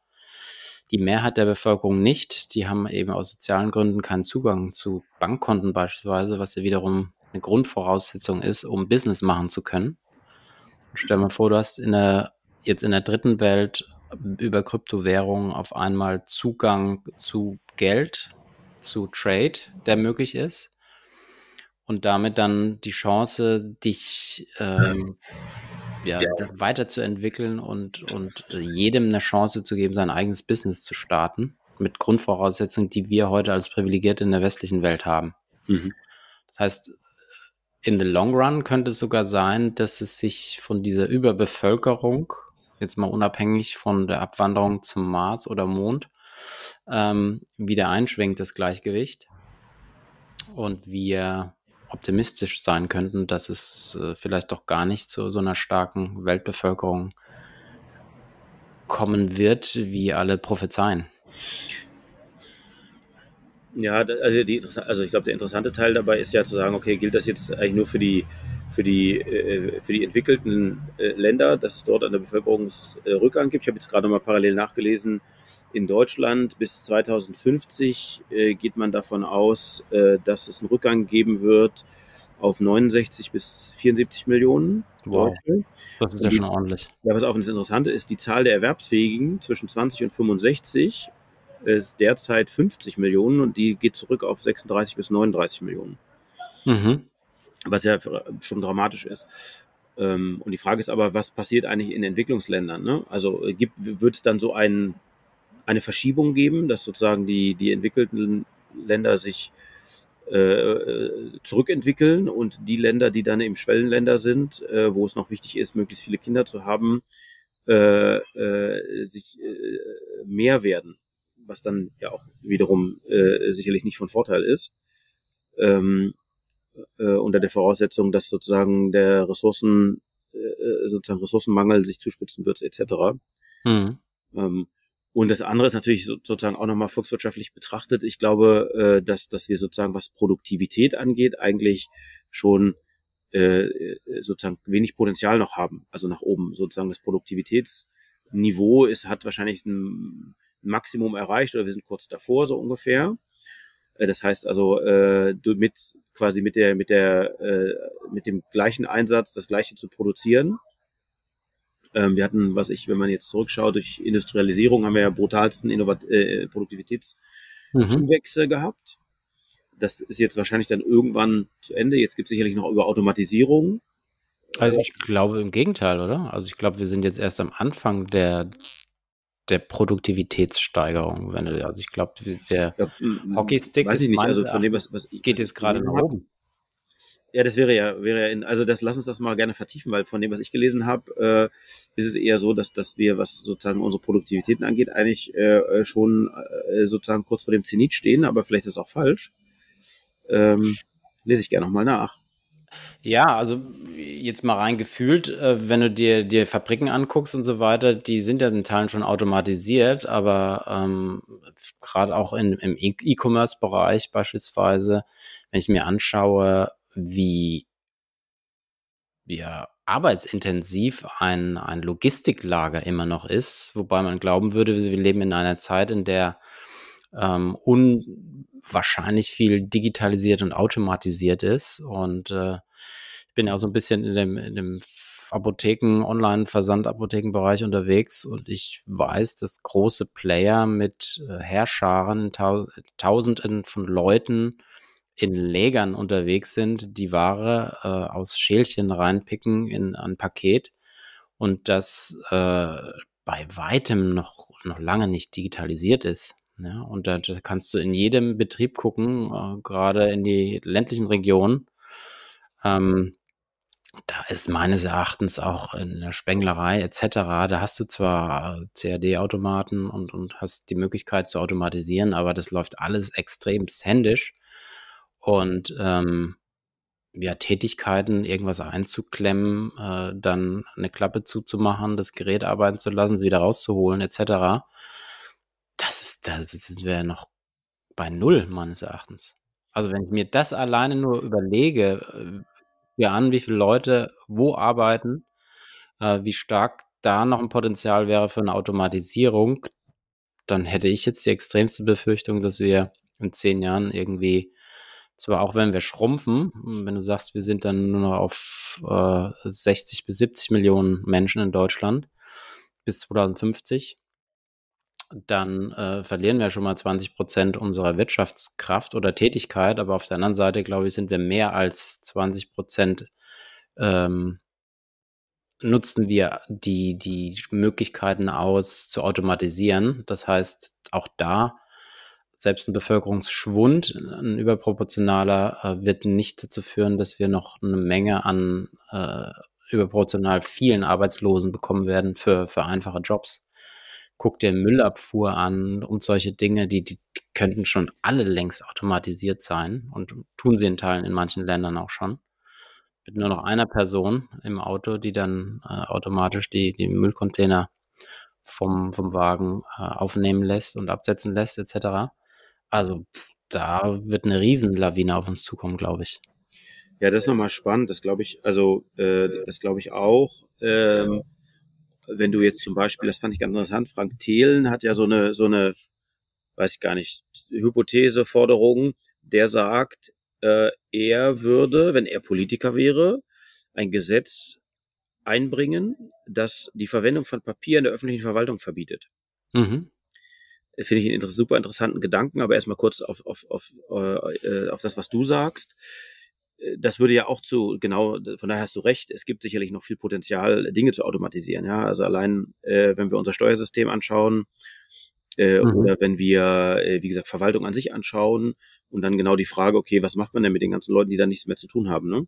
die Mehrheit der Bevölkerung nicht. Die haben eben aus sozialen Gründen keinen Zugang zu Bankkonten beispielsweise, was ja wiederum eine Grundvoraussetzung ist, um Business machen zu können. Stell dir mal vor, du hast in der, jetzt in der dritten Welt über Kryptowährungen auf einmal Zugang zu Geld, zu Trade, der möglich ist und damit dann die Chance, dich ähm, ja, ja. weiterzuentwickeln und, und jedem eine Chance zu geben, sein eigenes Business zu starten, mit Grundvoraussetzungen, die wir heute als Privilegierte in der westlichen Welt haben. Mhm. Das heißt, in the long run könnte es sogar sein, dass es sich von dieser Überbevölkerung, jetzt mal unabhängig von der Abwanderung zum Mars oder Mond, ähm, wieder einschwenkt, das Gleichgewicht. Und wir optimistisch sein könnten, dass es äh, vielleicht doch gar nicht zu so einer starken Weltbevölkerung kommen wird, wie alle prophezeien. Ja, also, die, also ich glaube, der interessante Teil dabei ist ja zu sagen, okay, gilt das jetzt eigentlich nur für die für die, äh, für die entwickelten äh, Länder, dass es dort der Bevölkerungsrückgang gibt. Ich habe jetzt gerade mal parallel nachgelesen, in Deutschland bis 2050 äh, geht man davon aus, äh, dass es einen Rückgang geben wird auf 69 bis 74 Millionen wow. Deutsche. Das ist ja schon ordentlich. Ja, was auch das Interessante ist, die Zahl der Erwerbsfähigen zwischen 20 und 65 ist derzeit 50 Millionen und die geht zurück auf 36 bis 39 Millionen. Mhm. Was ja schon dramatisch ist. Ähm, und die Frage ist aber, was passiert eigentlich in Entwicklungsländern? Ne? Also äh, gibt, wird es dann so ein eine Verschiebung geben, dass sozusagen die, die entwickelten Länder sich äh, zurückentwickeln und die Länder, die dann im Schwellenländer sind, äh, wo es noch wichtig ist, möglichst viele Kinder zu haben, äh, äh, sich äh, mehr werden, was dann ja auch wiederum äh, sicherlich nicht von Vorteil ist. Ähm, äh, unter der Voraussetzung, dass sozusagen der Ressourcen, äh, sozusagen Ressourcenmangel sich zuspitzen wird, etc. Mhm. Ähm, und das andere ist natürlich sozusagen auch nochmal volkswirtschaftlich betrachtet. Ich glaube, äh, dass, dass wir sozusagen, was Produktivität angeht, eigentlich schon äh, sozusagen wenig Potenzial noch haben, also nach oben. Sozusagen das Produktivitätsniveau ist, hat wahrscheinlich ein Maximum erreicht oder wir sind kurz davor, so ungefähr. Äh, das heißt also, äh, mit quasi mit der, mit der, äh, mit dem gleichen Einsatz das Gleiche zu produzieren, ähm, wir hatten, was ich, wenn man jetzt zurückschaut, durch Industrialisierung haben wir ja brutalsten Innovat äh, Produktivitätszuwächse mhm. gehabt. Das ist jetzt wahrscheinlich dann irgendwann zu Ende. Jetzt gibt es sicherlich noch über Automatisierung. Also ich glaube im Gegenteil, oder? Also ich glaube, wir sind jetzt erst am Anfang der, der Produktivitätssteigerung. Wenn du, also ich glaube, der ja, Hockeystick weiß ich nicht, also von dem, was, was geht jetzt gerade nach oben. Ja, das wäre ja, wäre ja in, also das lass uns das mal gerne vertiefen, weil von dem, was ich gelesen habe, äh, ist es eher so, dass, dass wir, was sozusagen unsere Produktivitäten angeht, eigentlich äh, äh, schon äh, sozusagen kurz vor dem Zenit stehen, aber vielleicht ist es auch falsch. Ähm, lese ich gerne nochmal nach. Ja, also jetzt mal rein gefühlt, äh, wenn du dir, dir Fabriken anguckst und so weiter, die sind ja in Teilen schon automatisiert, aber ähm, gerade auch in, im e-, E-Commerce-Bereich beispielsweise, wenn ich mir anschaue, wie ja, arbeitsintensiv ein, ein Logistiklager immer noch ist, wobei man glauben würde, wir leben in einer Zeit, in der ähm, unwahrscheinlich viel digitalisiert und automatisiert ist. Und äh, ich bin ja auch so ein bisschen in dem, in dem Apotheken, Online-Versandapothekenbereich unterwegs und ich weiß, dass große Player mit äh, Herrscharen, tau Tausenden von Leuten in Lägern unterwegs sind, die Ware äh, aus Schälchen reinpicken in ein Paket und das äh, bei weitem noch, noch lange nicht digitalisiert ist. Ja, und da, da kannst du in jedem Betrieb gucken, äh, gerade in die ländlichen Regionen. Ähm, da ist meines Erachtens auch in der Spenglerei etc., da hast du zwar CAD-Automaten und, und hast die Möglichkeit zu automatisieren, aber das läuft alles extrem händisch. Und ähm, ja, Tätigkeiten, irgendwas einzuklemmen, äh, dann eine Klappe zuzumachen, das Gerät arbeiten zu lassen, es wieder rauszuholen, etc. Das ist, da sind wir noch bei null, meines Erachtens. Also wenn ich mir das alleine nur überlege, ja äh, an, wie viele Leute wo arbeiten, äh, wie stark da noch ein Potenzial wäre für eine Automatisierung, dann hätte ich jetzt die extremste Befürchtung, dass wir in zehn Jahren irgendwie zwar auch wenn wir schrumpfen, wenn du sagst, wir sind dann nur noch auf äh, 60 bis 70 Millionen Menschen in Deutschland bis 2050, dann äh, verlieren wir schon mal 20 Prozent unserer Wirtschaftskraft oder Tätigkeit, aber auf der anderen Seite, glaube ich, sind wir mehr als 20 Prozent ähm, nutzen wir die, die Möglichkeiten aus zu automatisieren. Das heißt, auch da selbst ein Bevölkerungsschwund, ein überproportionaler, äh, wird nicht dazu führen, dass wir noch eine Menge an äh, überproportional vielen Arbeitslosen bekommen werden für, für einfache Jobs. Guck dir Müllabfuhr an und solche Dinge, die, die, könnten schon alle längst automatisiert sein und tun sie in Teilen in manchen Ländern auch schon. Mit nur noch einer Person im Auto, die dann äh, automatisch die, die Müllcontainer vom, vom Wagen äh, aufnehmen lässt und absetzen lässt, etc. Also da wird eine Riesenlawine auf uns zukommen, glaube ich. Ja, das ist nochmal spannend. Das glaube ich, also äh, das glaube ich auch. Ähm, wenn du jetzt zum Beispiel, das fand ich ganz interessant, Frank Thelen hat ja so eine, so eine, weiß ich gar nicht, Hypothese, Forderung, der sagt, äh, er würde, wenn er Politiker wäre, ein Gesetz einbringen, das die Verwendung von Papier in der öffentlichen Verwaltung verbietet. Mhm finde ich einen super interessanten Gedanken, aber erstmal kurz auf, auf, auf, äh, auf das, was du sagst. Äh, das würde ja auch zu, genau, von daher hast du recht, es gibt sicherlich noch viel Potenzial, Dinge zu automatisieren. Ja, also allein, äh, wenn wir unser Steuersystem anschauen, äh, mhm. oder wenn wir, äh, wie gesagt, Verwaltung an sich anschauen und dann genau die Frage, okay, was macht man denn mit den ganzen Leuten, die da nichts mehr zu tun haben, ne?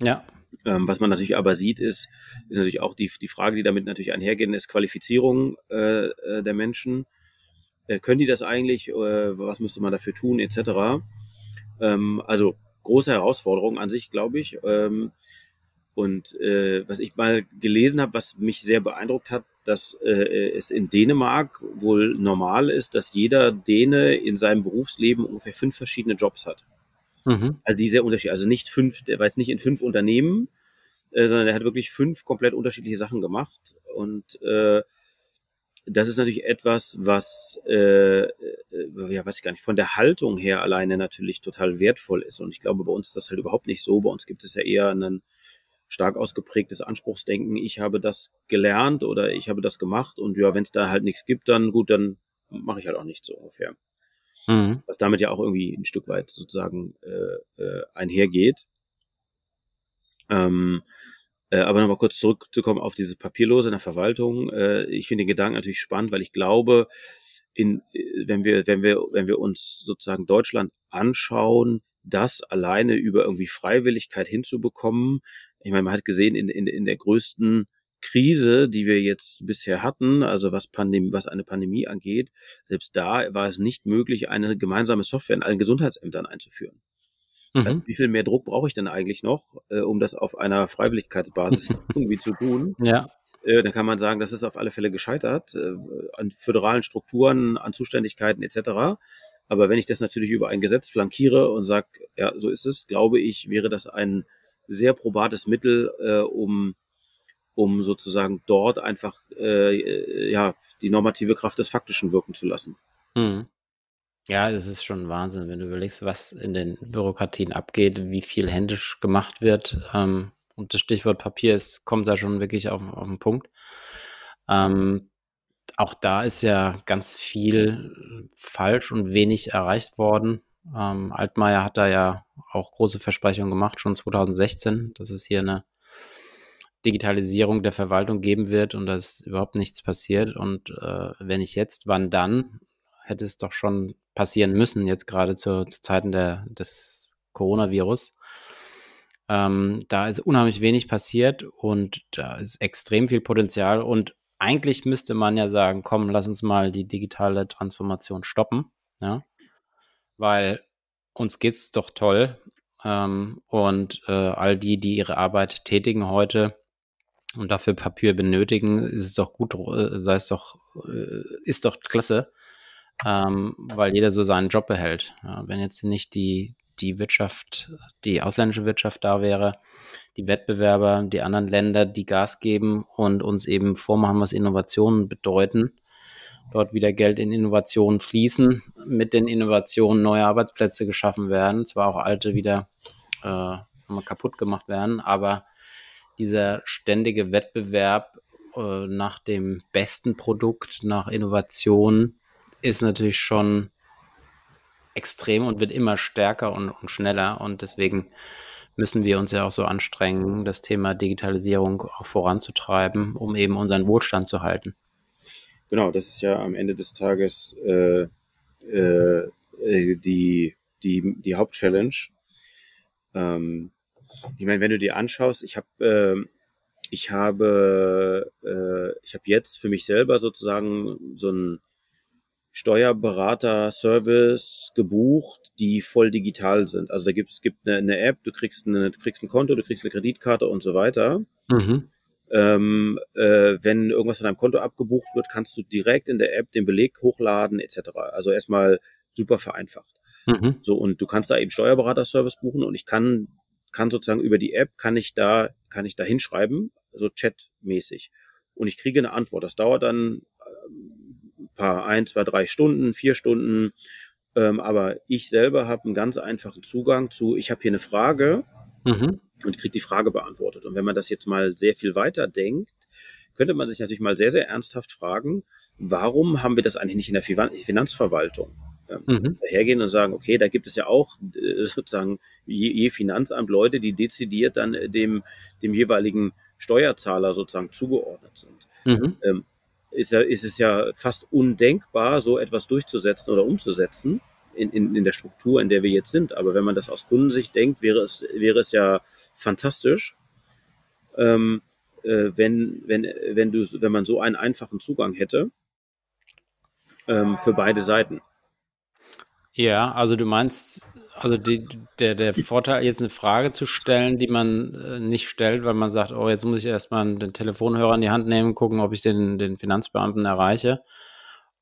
Ja. Ähm, was man natürlich aber sieht, ist, ist natürlich auch die, die Frage, die damit natürlich einhergehen, ist Qualifizierung äh, äh der Menschen äh, können die das eigentlich, äh, was müsste man dafür tun, etc. Ähm, also große Herausforderung an sich, glaube ich. Ähm, und äh, was ich mal gelesen habe, was mich sehr beeindruckt hat, dass äh, es in Dänemark wohl normal ist, dass jeder Däne in seinem Berufsleben ungefähr fünf verschiedene Jobs hat. Mhm. Also die sehr unterschiedlich. Also nicht fünf, der war jetzt nicht in fünf Unternehmen, äh, sondern er hat wirklich fünf komplett unterschiedliche Sachen gemacht. Und äh, das ist natürlich etwas, was, äh, äh, ja, weiß ich gar nicht, von der Haltung her alleine natürlich total wertvoll ist. Und ich glaube, bei uns ist das halt überhaupt nicht so. Bei uns gibt es ja eher ein stark ausgeprägtes Anspruchsdenken. Ich habe das gelernt oder ich habe das gemacht und ja, wenn es da halt nichts gibt, dann gut, dann mache ich halt auch nichts so ungefähr. Mhm. Was damit ja auch irgendwie ein Stück weit sozusagen äh, äh, einhergeht. Ähm, äh, aber nochmal kurz zurückzukommen auf diese Papierlose in der Verwaltung. Äh, ich finde den Gedanken natürlich spannend, weil ich glaube, in, äh, wenn wir, wenn wir, wenn wir uns sozusagen Deutschland anschauen, das alleine über irgendwie Freiwilligkeit hinzubekommen. Ich meine, man hat gesehen, in, in, in der größten Krise, die wir jetzt bisher hatten, also was Pandemie, was eine Pandemie angeht, selbst da war es nicht möglich, eine gemeinsame Software in allen Gesundheitsämtern einzuführen. Also mhm. wie viel mehr Druck brauche ich denn eigentlich noch, äh, um das auf einer Freiwilligkeitsbasis irgendwie zu tun? Ja. Äh, dann kann man sagen, das ist auf alle Fälle gescheitert äh, an föderalen Strukturen, an Zuständigkeiten etc. Aber wenn ich das natürlich über ein Gesetz flankiere und sage, ja, so ist es, glaube ich, wäre das ein sehr probates Mittel, äh, um um sozusagen dort einfach äh, ja die normative Kraft des Faktischen wirken zu lassen. Mhm. Ja, das ist schon Wahnsinn, wenn du überlegst, was in den Bürokratien abgeht, wie viel händisch gemacht wird. Ähm, und das Stichwort Papier ist, kommt da schon wirklich auf, auf den Punkt. Ähm, auch da ist ja ganz viel falsch und wenig erreicht worden. Ähm, Altmaier hat da ja auch große Versprechungen gemacht, schon 2016, dass es hier eine Digitalisierung der Verwaltung geben wird und da ist überhaupt nichts passiert. Und äh, wenn nicht jetzt, wann dann? Hätte es doch schon passieren müssen, jetzt gerade zu, zu Zeiten der, des Coronavirus. Ähm, da ist unheimlich wenig passiert und da ist extrem viel Potenzial und eigentlich müsste man ja sagen, komm, lass uns mal die digitale Transformation stoppen, ja, weil uns geht's doch toll ähm, und äh, all die, die ihre Arbeit tätigen heute und dafür Papier benötigen, ist es doch gut, äh, sei es doch, äh, ist doch klasse, ähm, weil jeder so seinen Job behält. Ja, wenn jetzt nicht die, die Wirtschaft, die ausländische Wirtschaft da wäre, die Wettbewerber, die anderen Länder, die Gas geben und uns eben vormachen, was Innovationen bedeuten, dort wieder Geld in Innovationen fließen, mit den Innovationen neue Arbeitsplätze geschaffen werden, zwar auch alte wieder äh, kaputt gemacht werden, aber dieser ständige Wettbewerb äh, nach dem besten Produkt, nach Innovation, ist natürlich schon extrem und wird immer stärker und, und schneller. Und deswegen müssen wir uns ja auch so anstrengen, das Thema Digitalisierung auch voranzutreiben, um eben unseren Wohlstand zu halten. Genau, das ist ja am Ende des Tages äh, äh, die, die, die Hauptchallenge. Ähm, ich meine, wenn du dir anschaust, ich habe äh, ich habe äh, ich habe jetzt für mich selber sozusagen so ein Steuerberater-Service gebucht, die voll digital sind. Also da gibt es gibt eine, eine App, du kriegst, eine, du kriegst ein Konto, du kriegst eine Kreditkarte und so weiter. Mhm. Ähm, äh, wenn irgendwas von deinem Konto abgebucht wird, kannst du direkt in der App den Beleg hochladen etc. Also erstmal super vereinfacht. Mhm. So und du kannst da eben Steuerberater-Service buchen und ich kann kann sozusagen über die App kann ich da kann ich da hinschreiben, so Chat-mäßig und ich kriege eine Antwort. Das dauert dann paar, ein, zwei, drei Stunden, vier Stunden. Ähm, aber ich selber habe einen ganz einfachen Zugang zu, ich habe hier eine Frage mhm. und kriege die Frage beantwortet. Und wenn man das jetzt mal sehr viel weiter denkt, könnte man sich natürlich mal sehr, sehr ernsthaft fragen, warum haben wir das eigentlich nicht in der Finanzverwaltung? Ähm, mhm. Hergehen und sagen, okay, da gibt es ja auch äh, sozusagen je, je Finanzamt Leute, die dezidiert dann äh, dem, dem jeweiligen Steuerzahler sozusagen zugeordnet sind. Mhm. Ist, ja, ist es ja fast undenkbar, so etwas durchzusetzen oder umzusetzen in, in, in der Struktur, in der wir jetzt sind. Aber wenn man das aus Kundensicht denkt, wäre es, wäre es ja fantastisch, ähm, äh, wenn, wenn, wenn, du, wenn man so einen einfachen Zugang hätte ähm, für beide Seiten. Ja, also du meinst, also die, der, der Vorteil, jetzt eine Frage zu stellen, die man äh, nicht stellt, weil man sagt, oh, jetzt muss ich erstmal den Telefonhörer in die Hand nehmen, gucken, ob ich den, den Finanzbeamten erreiche.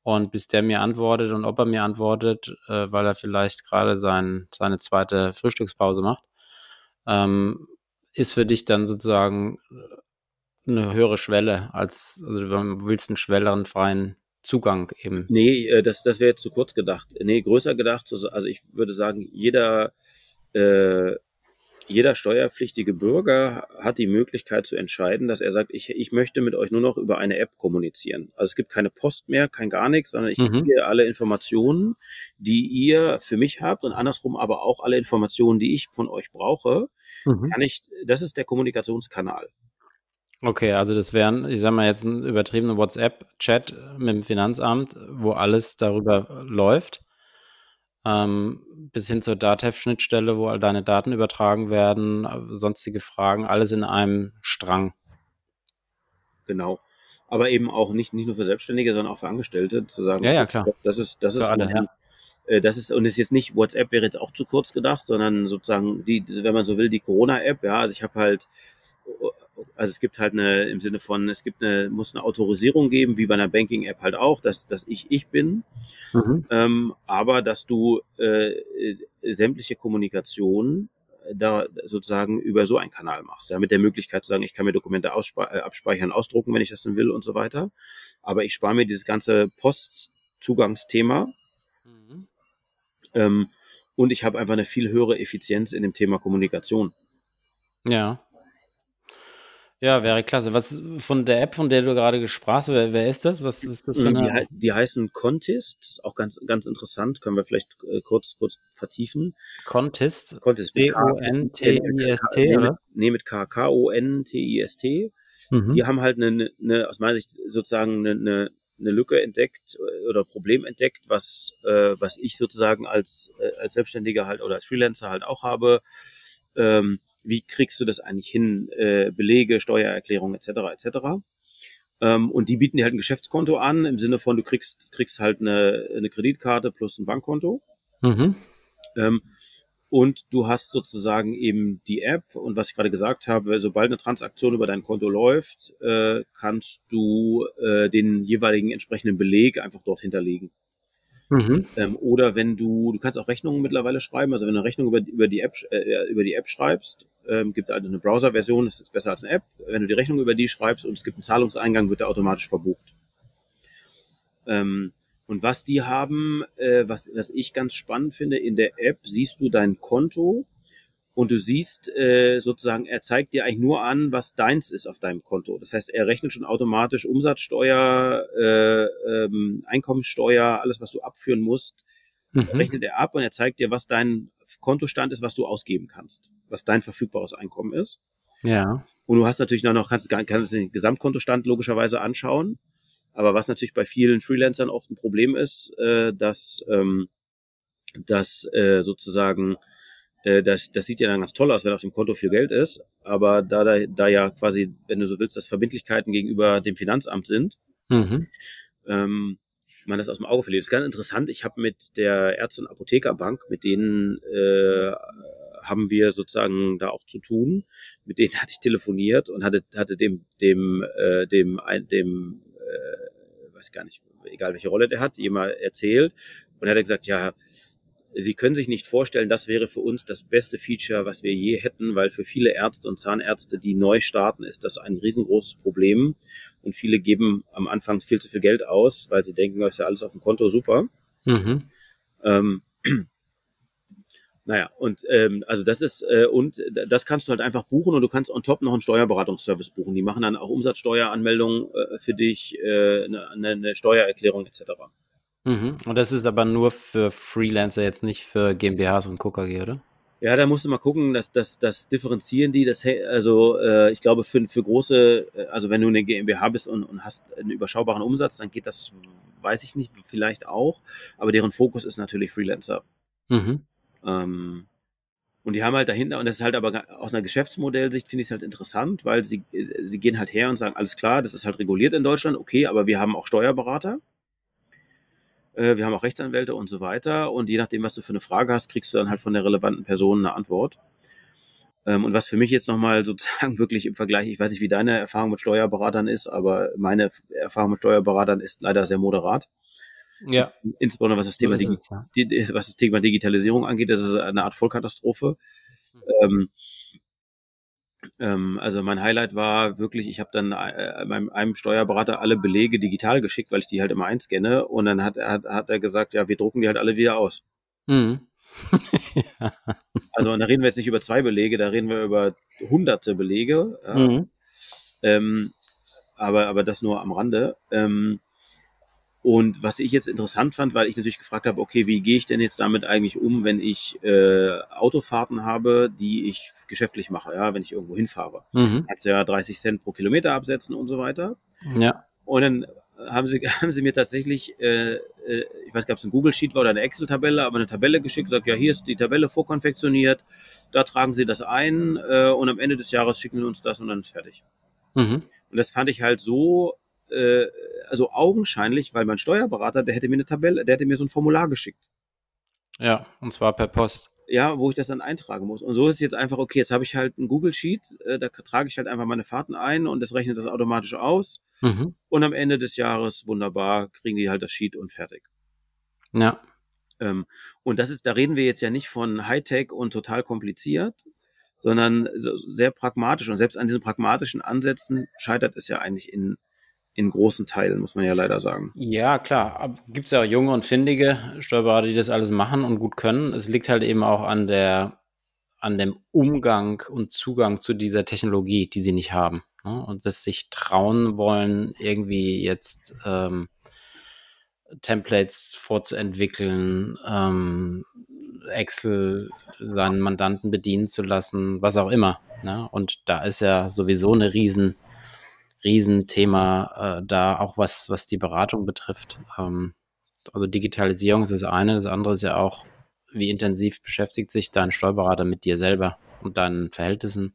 Und bis der mir antwortet und ob er mir antwortet, äh, weil er vielleicht gerade sein, seine zweite Frühstückspause macht, ähm, ist für dich dann sozusagen eine höhere Schwelle als, also du willst einen schwelleren freien Zugang eben. Nee, äh, das, das wäre jetzt zu kurz gedacht. Nee, größer gedacht. Also ich würde sagen, jeder, äh, jeder steuerpflichtige Bürger hat die Möglichkeit zu entscheiden, dass er sagt, ich, ich möchte mit euch nur noch über eine App kommunizieren. Also es gibt keine Post mehr, kein gar nichts, sondern ich mhm. kriege alle Informationen, die ihr für mich habt und andersrum aber auch alle Informationen, die ich von euch brauche, mhm. kann ich, das ist der Kommunikationskanal. Okay, also das wären, ich sag mal jetzt ein übertriebener WhatsApp-Chat mit dem Finanzamt, wo alles darüber läuft, ähm, bis hin zur DATEV-Schnittstelle, wo all deine Daten übertragen werden, sonstige Fragen, alles in einem Strang. Genau. Aber eben auch nicht, nicht nur für Selbstständige, sondern auch für Angestellte zu sagen, ja, ja, klar. das ist, das ist, alle, ja. Äh, das ist, und es ist jetzt nicht, WhatsApp wäre jetzt auch zu kurz gedacht, sondern sozusagen die, wenn man so will, die Corona-App, ja, also ich habe halt also es gibt halt eine, im Sinne von, es gibt eine, muss eine Autorisierung geben, wie bei einer Banking-App halt auch, dass, dass ich ich bin. Mhm. Ähm, aber dass du äh, sämtliche Kommunikation da sozusagen über so einen Kanal machst, ja, mit der Möglichkeit zu sagen, ich kann mir Dokumente äh, abspeichern, ausdrucken, wenn ich das denn will und so weiter. Aber ich spare mir dieses ganze Postzugangsthema mhm. ähm, und ich habe einfach eine viel höhere Effizienz in dem Thema Kommunikation. Ja. Ja, wäre klasse. Was von der App, von der du gerade gesprachst, wer, wer ist das? Was ist das für eine? Die, die heißen Contest, ist auch ganz, ganz interessant, können wir vielleicht äh, kurz, kurz vertiefen. Contest? Contest. C-O-N-T-I-S-T, oder? Nee, mit K, K-O-N-T-I-S-T. Mhm. Die haben halt eine, eine, aus meiner Sicht sozusagen eine, eine, eine Lücke entdeckt äh, oder Problem entdeckt, was, äh, was ich sozusagen als, äh, als Selbstständiger halt oder als Freelancer halt auch habe. Ähm, wie kriegst du das eigentlich hin, äh, Belege, Steuererklärung etc. etc. Ähm, und die bieten dir halt ein Geschäftskonto an, im Sinne von, du kriegst, kriegst halt eine, eine Kreditkarte plus ein Bankkonto. Mhm. Ähm, und du hast sozusagen eben die App und was ich gerade gesagt habe, sobald eine Transaktion über dein Konto läuft, äh, kannst du äh, den jeweiligen entsprechenden Beleg einfach dort hinterlegen. Mhm. Ähm, oder wenn du, du kannst auch Rechnungen mittlerweile schreiben, also wenn du eine Rechnung über, über, die, App, äh, über die App schreibst, ähm, gibt es also eine Browser-Version, ist jetzt besser als eine App. Wenn du die Rechnung über die schreibst und es gibt einen Zahlungseingang, wird der automatisch verbucht. Ähm, und was die haben, äh, was, was ich ganz spannend finde, in der App siehst du dein Konto und du siehst äh, sozusagen, er zeigt dir eigentlich nur an, was deins ist auf deinem Konto. Das heißt, er rechnet schon automatisch Umsatzsteuer, äh, ähm, Einkommenssteuer, alles, was du abführen musst, mhm. rechnet er ab und er zeigt dir, was dein Kontostand ist, was du ausgeben kannst, was dein verfügbares Einkommen ist. Ja. Und du hast natürlich noch, kannst, kannst den Gesamtkontostand logischerweise anschauen. Aber was natürlich bei vielen Freelancern oft ein Problem ist, äh, dass, ähm, dass äh, sozusagen äh, das, das sieht ja dann ganz toll aus, wenn auf dem Konto viel Geld ist. Aber da, da, da ja quasi, wenn du so willst, dass Verbindlichkeiten gegenüber dem Finanzamt sind, mhm. ähm, man das aus dem Auge verliert. Das ist ganz interessant. Ich habe mit der Ärzte- und Apothekerbank, mit denen äh, haben wir sozusagen da auch zu tun. Mit denen hatte ich telefoniert und hatte, hatte dem, dem, äh, dem, dem, dem äh, weiß gar nicht, egal welche Rolle der hat, jemand erzählt. Und er hat gesagt, ja, Sie können sich nicht vorstellen, das wäre für uns das beste Feature, was wir je hätten, weil für viele Ärzte und Zahnärzte, die neu starten, ist das ein riesengroßes Problem. Und viele geben am Anfang viel zu viel Geld aus, weil sie denken, das ist ja alles auf dem Konto super. Mhm. Ähm, naja, und ähm, also das ist, äh, und das kannst du halt einfach buchen und du kannst on top noch einen Steuerberatungsservice buchen. Die machen dann auch Umsatzsteueranmeldungen äh, für dich, äh, eine, eine Steuererklärung etc. Mhm. Und das ist aber nur für Freelancer, jetzt nicht für GmbHs und KKG, oder? Ja, da musst du mal gucken, dass das, das differenzieren die. Das, also äh, ich glaube für, für große, äh, also wenn du eine GmbH bist und, und hast einen überschaubaren Umsatz, dann geht das, weiß ich nicht, vielleicht auch. Aber deren Fokus ist natürlich Freelancer. Mhm. Ähm, und die haben halt dahinter, und das ist halt aber aus einer Geschäftsmodellsicht finde ich es halt interessant, weil sie, sie gehen halt her und sagen, alles klar, das ist halt reguliert in Deutschland, okay, aber wir haben auch Steuerberater. Äh, wir haben auch Rechtsanwälte und so weiter. Und je nachdem, was du für eine Frage hast, kriegst du dann halt von der relevanten Person eine Antwort. Ähm, und was für mich jetzt nochmal sozusagen wirklich im Vergleich, ich weiß nicht, wie deine Erfahrung mit Steuerberatern ist, aber meine Erfahrung mit Steuerberatern ist leider sehr moderat. Ja. Insbesondere was das Thema, so es, ja. was das Thema Digitalisierung angeht, das ist eine Art Vollkatastrophe. Mhm. Ähm, also mein Highlight war wirklich, ich habe dann äh, meinem einem Steuerberater alle Belege digital geschickt, weil ich die halt immer einscanne und dann hat, hat, hat er gesagt, ja, wir drucken die halt alle wieder aus. Mhm. Also und da reden wir jetzt nicht über zwei Belege, da reden wir über hunderte Belege. Ja. Mhm. Ähm, aber, aber das nur am Rande. Ähm, und was ich jetzt interessant fand, weil ich natürlich gefragt habe, okay, wie gehe ich denn jetzt damit eigentlich um, wenn ich äh, Autofahrten habe, die ich geschäftlich mache, ja, wenn ich irgendwo hinfahre. Mhm. Kannst ja 30 Cent pro Kilometer absetzen und so weiter. Ja. Und dann haben sie, haben sie mir tatsächlich, äh, äh, ich weiß nicht, ob es ein Google Sheet war oder eine Excel-Tabelle, aber eine Tabelle geschickt, gesagt, ja, hier ist die Tabelle vorkonfektioniert, da tragen sie das ein äh, und am Ende des Jahres schicken sie uns das und dann ist fertig. Mhm. Und das fand ich halt so äh, also augenscheinlich, weil mein Steuerberater, der hätte mir eine Tabelle, der hätte mir so ein Formular geschickt. Ja, und zwar per Post. Ja, wo ich das dann eintragen muss. Und so ist es jetzt einfach, okay, jetzt habe ich halt ein Google Sheet, äh, da trage ich halt einfach meine Fahrten ein und das rechnet das automatisch aus. Mhm. Und am Ende des Jahres, wunderbar, kriegen die halt das Sheet und fertig. Ja. Ähm, und das ist, da reden wir jetzt ja nicht von Hightech und total kompliziert, sondern sehr pragmatisch. Und selbst an diesen pragmatischen Ansätzen scheitert es ja eigentlich in in großen Teilen, muss man ja leider sagen. Ja, klar. Gibt es ja auch junge und findige Steuerberater, die das alles machen und gut können. Es liegt halt eben auch an der, an dem Umgang und Zugang zu dieser Technologie, die sie nicht haben. Ne? Und das sich trauen wollen, irgendwie jetzt ähm, Templates vorzuentwickeln, ähm, Excel seinen Mandanten bedienen zu lassen, was auch immer. Ne? Und da ist ja sowieso eine riesen Riesenthema äh, da, auch was, was die Beratung betrifft. Ähm, also Digitalisierung ist das eine, das andere ist ja auch, wie intensiv beschäftigt sich dein Steuerberater mit dir selber. und deinen Verhältnissen,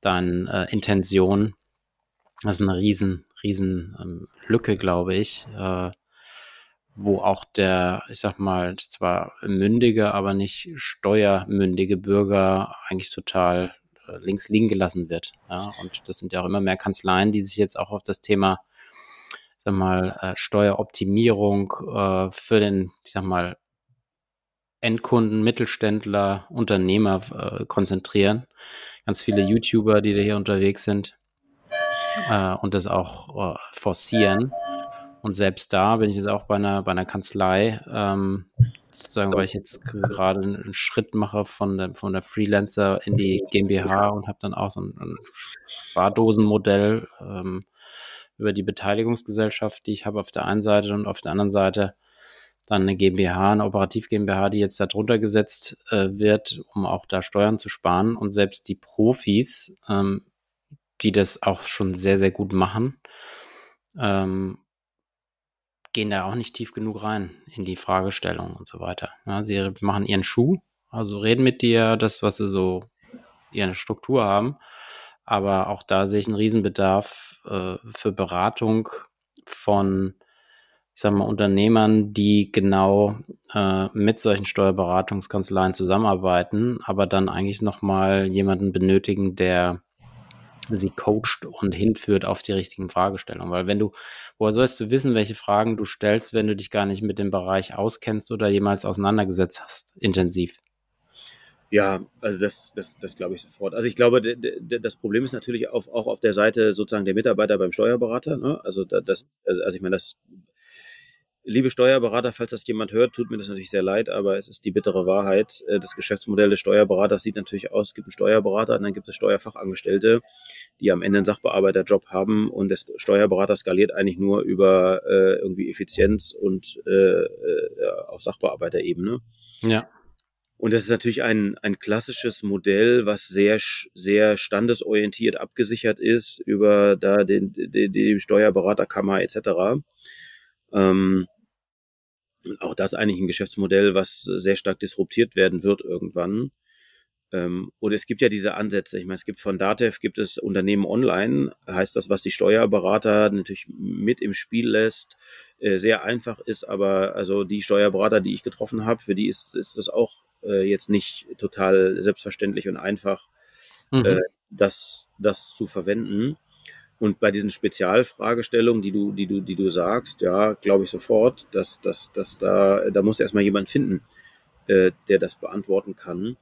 deinen äh, Intentionen. Das ist eine riesen, riesen ähm, Lücke, glaube ich, äh, wo auch der, ich sag mal, zwar mündige, aber nicht steuermündige Bürger eigentlich total links liegen gelassen wird. Ja? Und das sind ja auch immer mehr Kanzleien, die sich jetzt auch auf das Thema sag mal, äh, Steueroptimierung äh, für den, ich sag mal, Endkunden, Mittelständler, Unternehmer äh, konzentrieren. Ganz viele YouTuber, die da hier unterwegs sind äh, und das auch äh, forcieren. Und selbst da bin ich jetzt auch bei einer, bei einer Kanzlei, ähm, sozusagen, weil ich jetzt gerade einen Schritt mache von der, von der Freelancer in die GmbH und habe dann auch so ein, ein Spardosenmodell ähm, über die Beteiligungsgesellschaft, die ich habe auf der einen Seite und auf der anderen Seite dann eine GmbH, eine Operativ GmbH, die jetzt darunter gesetzt äh, wird, um auch da Steuern zu sparen. Und selbst die Profis, ähm, die das auch schon sehr, sehr gut machen, ähm, gehen da auch nicht tief genug rein in die Fragestellung und so weiter. Ja, sie machen ihren Schuh, also reden mit dir, das, was sie so ihre Struktur haben. Aber auch da sehe ich einen Riesenbedarf äh, für Beratung von ich sag mal, Unternehmern, die genau äh, mit solchen Steuerberatungskanzleien zusammenarbeiten, aber dann eigentlich nochmal jemanden benötigen, der sie coacht und hinführt auf die richtigen Fragestellungen. Weil wenn du, woher sollst du wissen, welche Fragen du stellst, wenn du dich gar nicht mit dem Bereich auskennst oder jemals auseinandergesetzt hast, intensiv? Ja, also das, das, das glaube ich sofort. Also ich glaube, das Problem ist natürlich auf, auch auf der Seite sozusagen der Mitarbeiter beim Steuerberater. Ne? Also das, also ich meine, das Liebe Steuerberater, falls das jemand hört, tut mir das natürlich sehr leid, aber es ist die bittere Wahrheit. Äh, das Geschäftsmodell des Steuerberaters sieht natürlich aus, es gibt einen Steuerberater und dann gibt es Steuerfachangestellte, die am Ende einen Sachbearbeiterjob haben und der Steuerberater skaliert eigentlich nur über äh, irgendwie Effizienz und äh, äh, auf Sachbearbeiterebene. Ja. Und das ist natürlich ein, ein klassisches Modell, was sehr, sehr standesorientiert abgesichert ist über da den, den, die Steuerberaterkammer etc. Ähm, auch das eigentlich ein Geschäftsmodell, was sehr stark disruptiert werden wird irgendwann. Ähm, und es gibt ja diese Ansätze. Ich meine, es gibt von Datev gibt es Unternehmen online, heißt das, was die Steuerberater natürlich mit im Spiel lässt, äh, sehr einfach ist, aber also die Steuerberater, die ich getroffen habe, für die ist, ist das auch äh, jetzt nicht total selbstverständlich und einfach, mhm. äh, das, das zu verwenden. Und bei diesen Spezialfragestellungen, die du, die du, die du sagst, ja, glaube ich sofort, dass, dass, dass da, da muss erstmal jemand finden, äh, der das beantworten kann.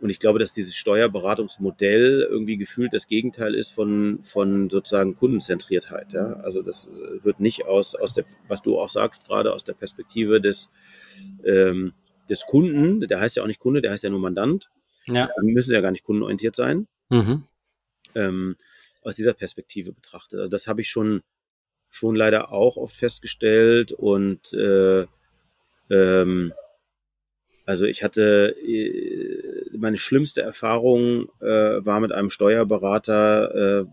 Und ich glaube, dass dieses Steuerberatungsmodell irgendwie gefühlt das Gegenteil ist von, von sozusagen Kundenzentriertheit. Ja? Also das wird nicht aus, aus der, was du auch sagst, gerade aus der Perspektive des, ähm, des Kunden, der heißt ja auch nicht Kunde, der heißt ja nur Mandant. Ja. Die müssen ja gar nicht kundenorientiert sein. Mhm. Ähm, aus dieser Perspektive betrachtet. Also das habe ich schon, schon leider auch oft festgestellt und äh, ähm, also ich hatte äh, meine schlimmste Erfahrung äh, war mit einem Steuerberater äh,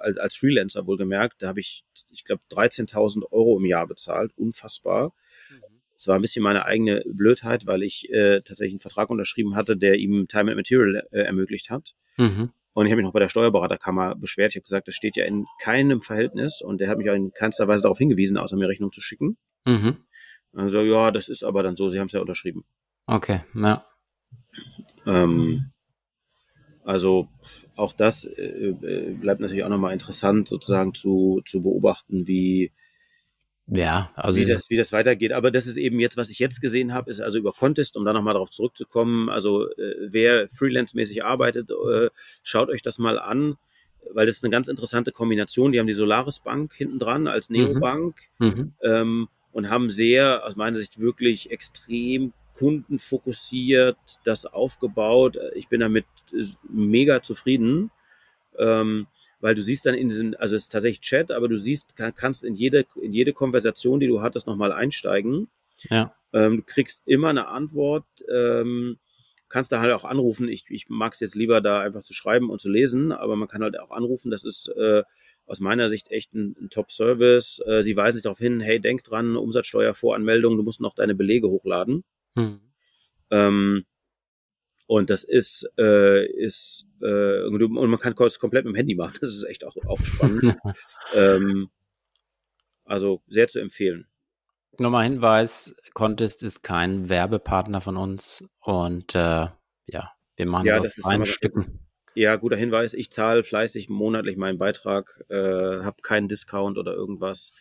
als, als Freelancer wohlgemerkt. Da habe ich, ich glaube, 13.000 Euro im Jahr bezahlt, unfassbar. Es war ein bisschen meine eigene Blödheit, weil ich äh, tatsächlich einen Vertrag unterschrieben hatte, der ihm Time and Material äh, ermöglicht hat. Mhm. Und ich habe mich noch bei der Steuerberaterkammer beschwert. Ich habe gesagt, das steht ja in keinem Verhältnis und der hat mich auch in keinster Weise darauf hingewiesen, außer mir Rechnung zu schicken. Mhm. Also ja, das ist aber dann so, sie haben es ja unterschrieben. Okay, ja. Ähm, also auch das äh, äh bleibt natürlich auch nochmal interessant, sozusagen zu, zu beobachten, wie, ja, also wie das, wie das weitergeht. Aber das ist eben jetzt, was ich jetzt gesehen habe, ist also über Contest, um da nochmal darauf zurückzukommen. Also äh, wer freelance-mäßig arbeitet, äh, schaut euch das mal an, weil das ist eine ganz interessante Kombination. Die haben die Solaris Bank hinten dran als mhm. Neobank mhm. ähm, und haben sehr, aus meiner Sicht, wirklich extrem kundenfokussiert das aufgebaut. Ich bin damit äh, mega zufrieden. Ähm, weil du siehst dann in diesen, also es ist tatsächlich Chat, aber du siehst, kann, kannst in jede, in jede Konversation, die du hattest, nochmal einsteigen. Ja. Ähm, du kriegst immer eine Antwort, ähm, kannst da halt auch anrufen. Ich, ich mag es jetzt lieber da einfach zu schreiben und zu lesen, aber man kann halt auch anrufen. Das ist äh, aus meiner Sicht echt ein, ein Top-Service. Äh, sie weisen sich darauf hin, hey, denk dran, Umsatzsteuervoranmeldung, du musst noch deine Belege hochladen. Hm. Ähm, Und das ist, äh, ist äh, und man kann es komplett mit dem Handy machen. Das ist echt auch, auch spannend. ähm, also sehr zu empfehlen. Nochmal Hinweis, Contest ist kein Werbepartner von uns und äh, ja, wir machen ja, das aus Stücken. Ja, guter Hinweis. Ich zahle fleißig monatlich meinen Beitrag, äh, habe keinen Discount oder irgendwas.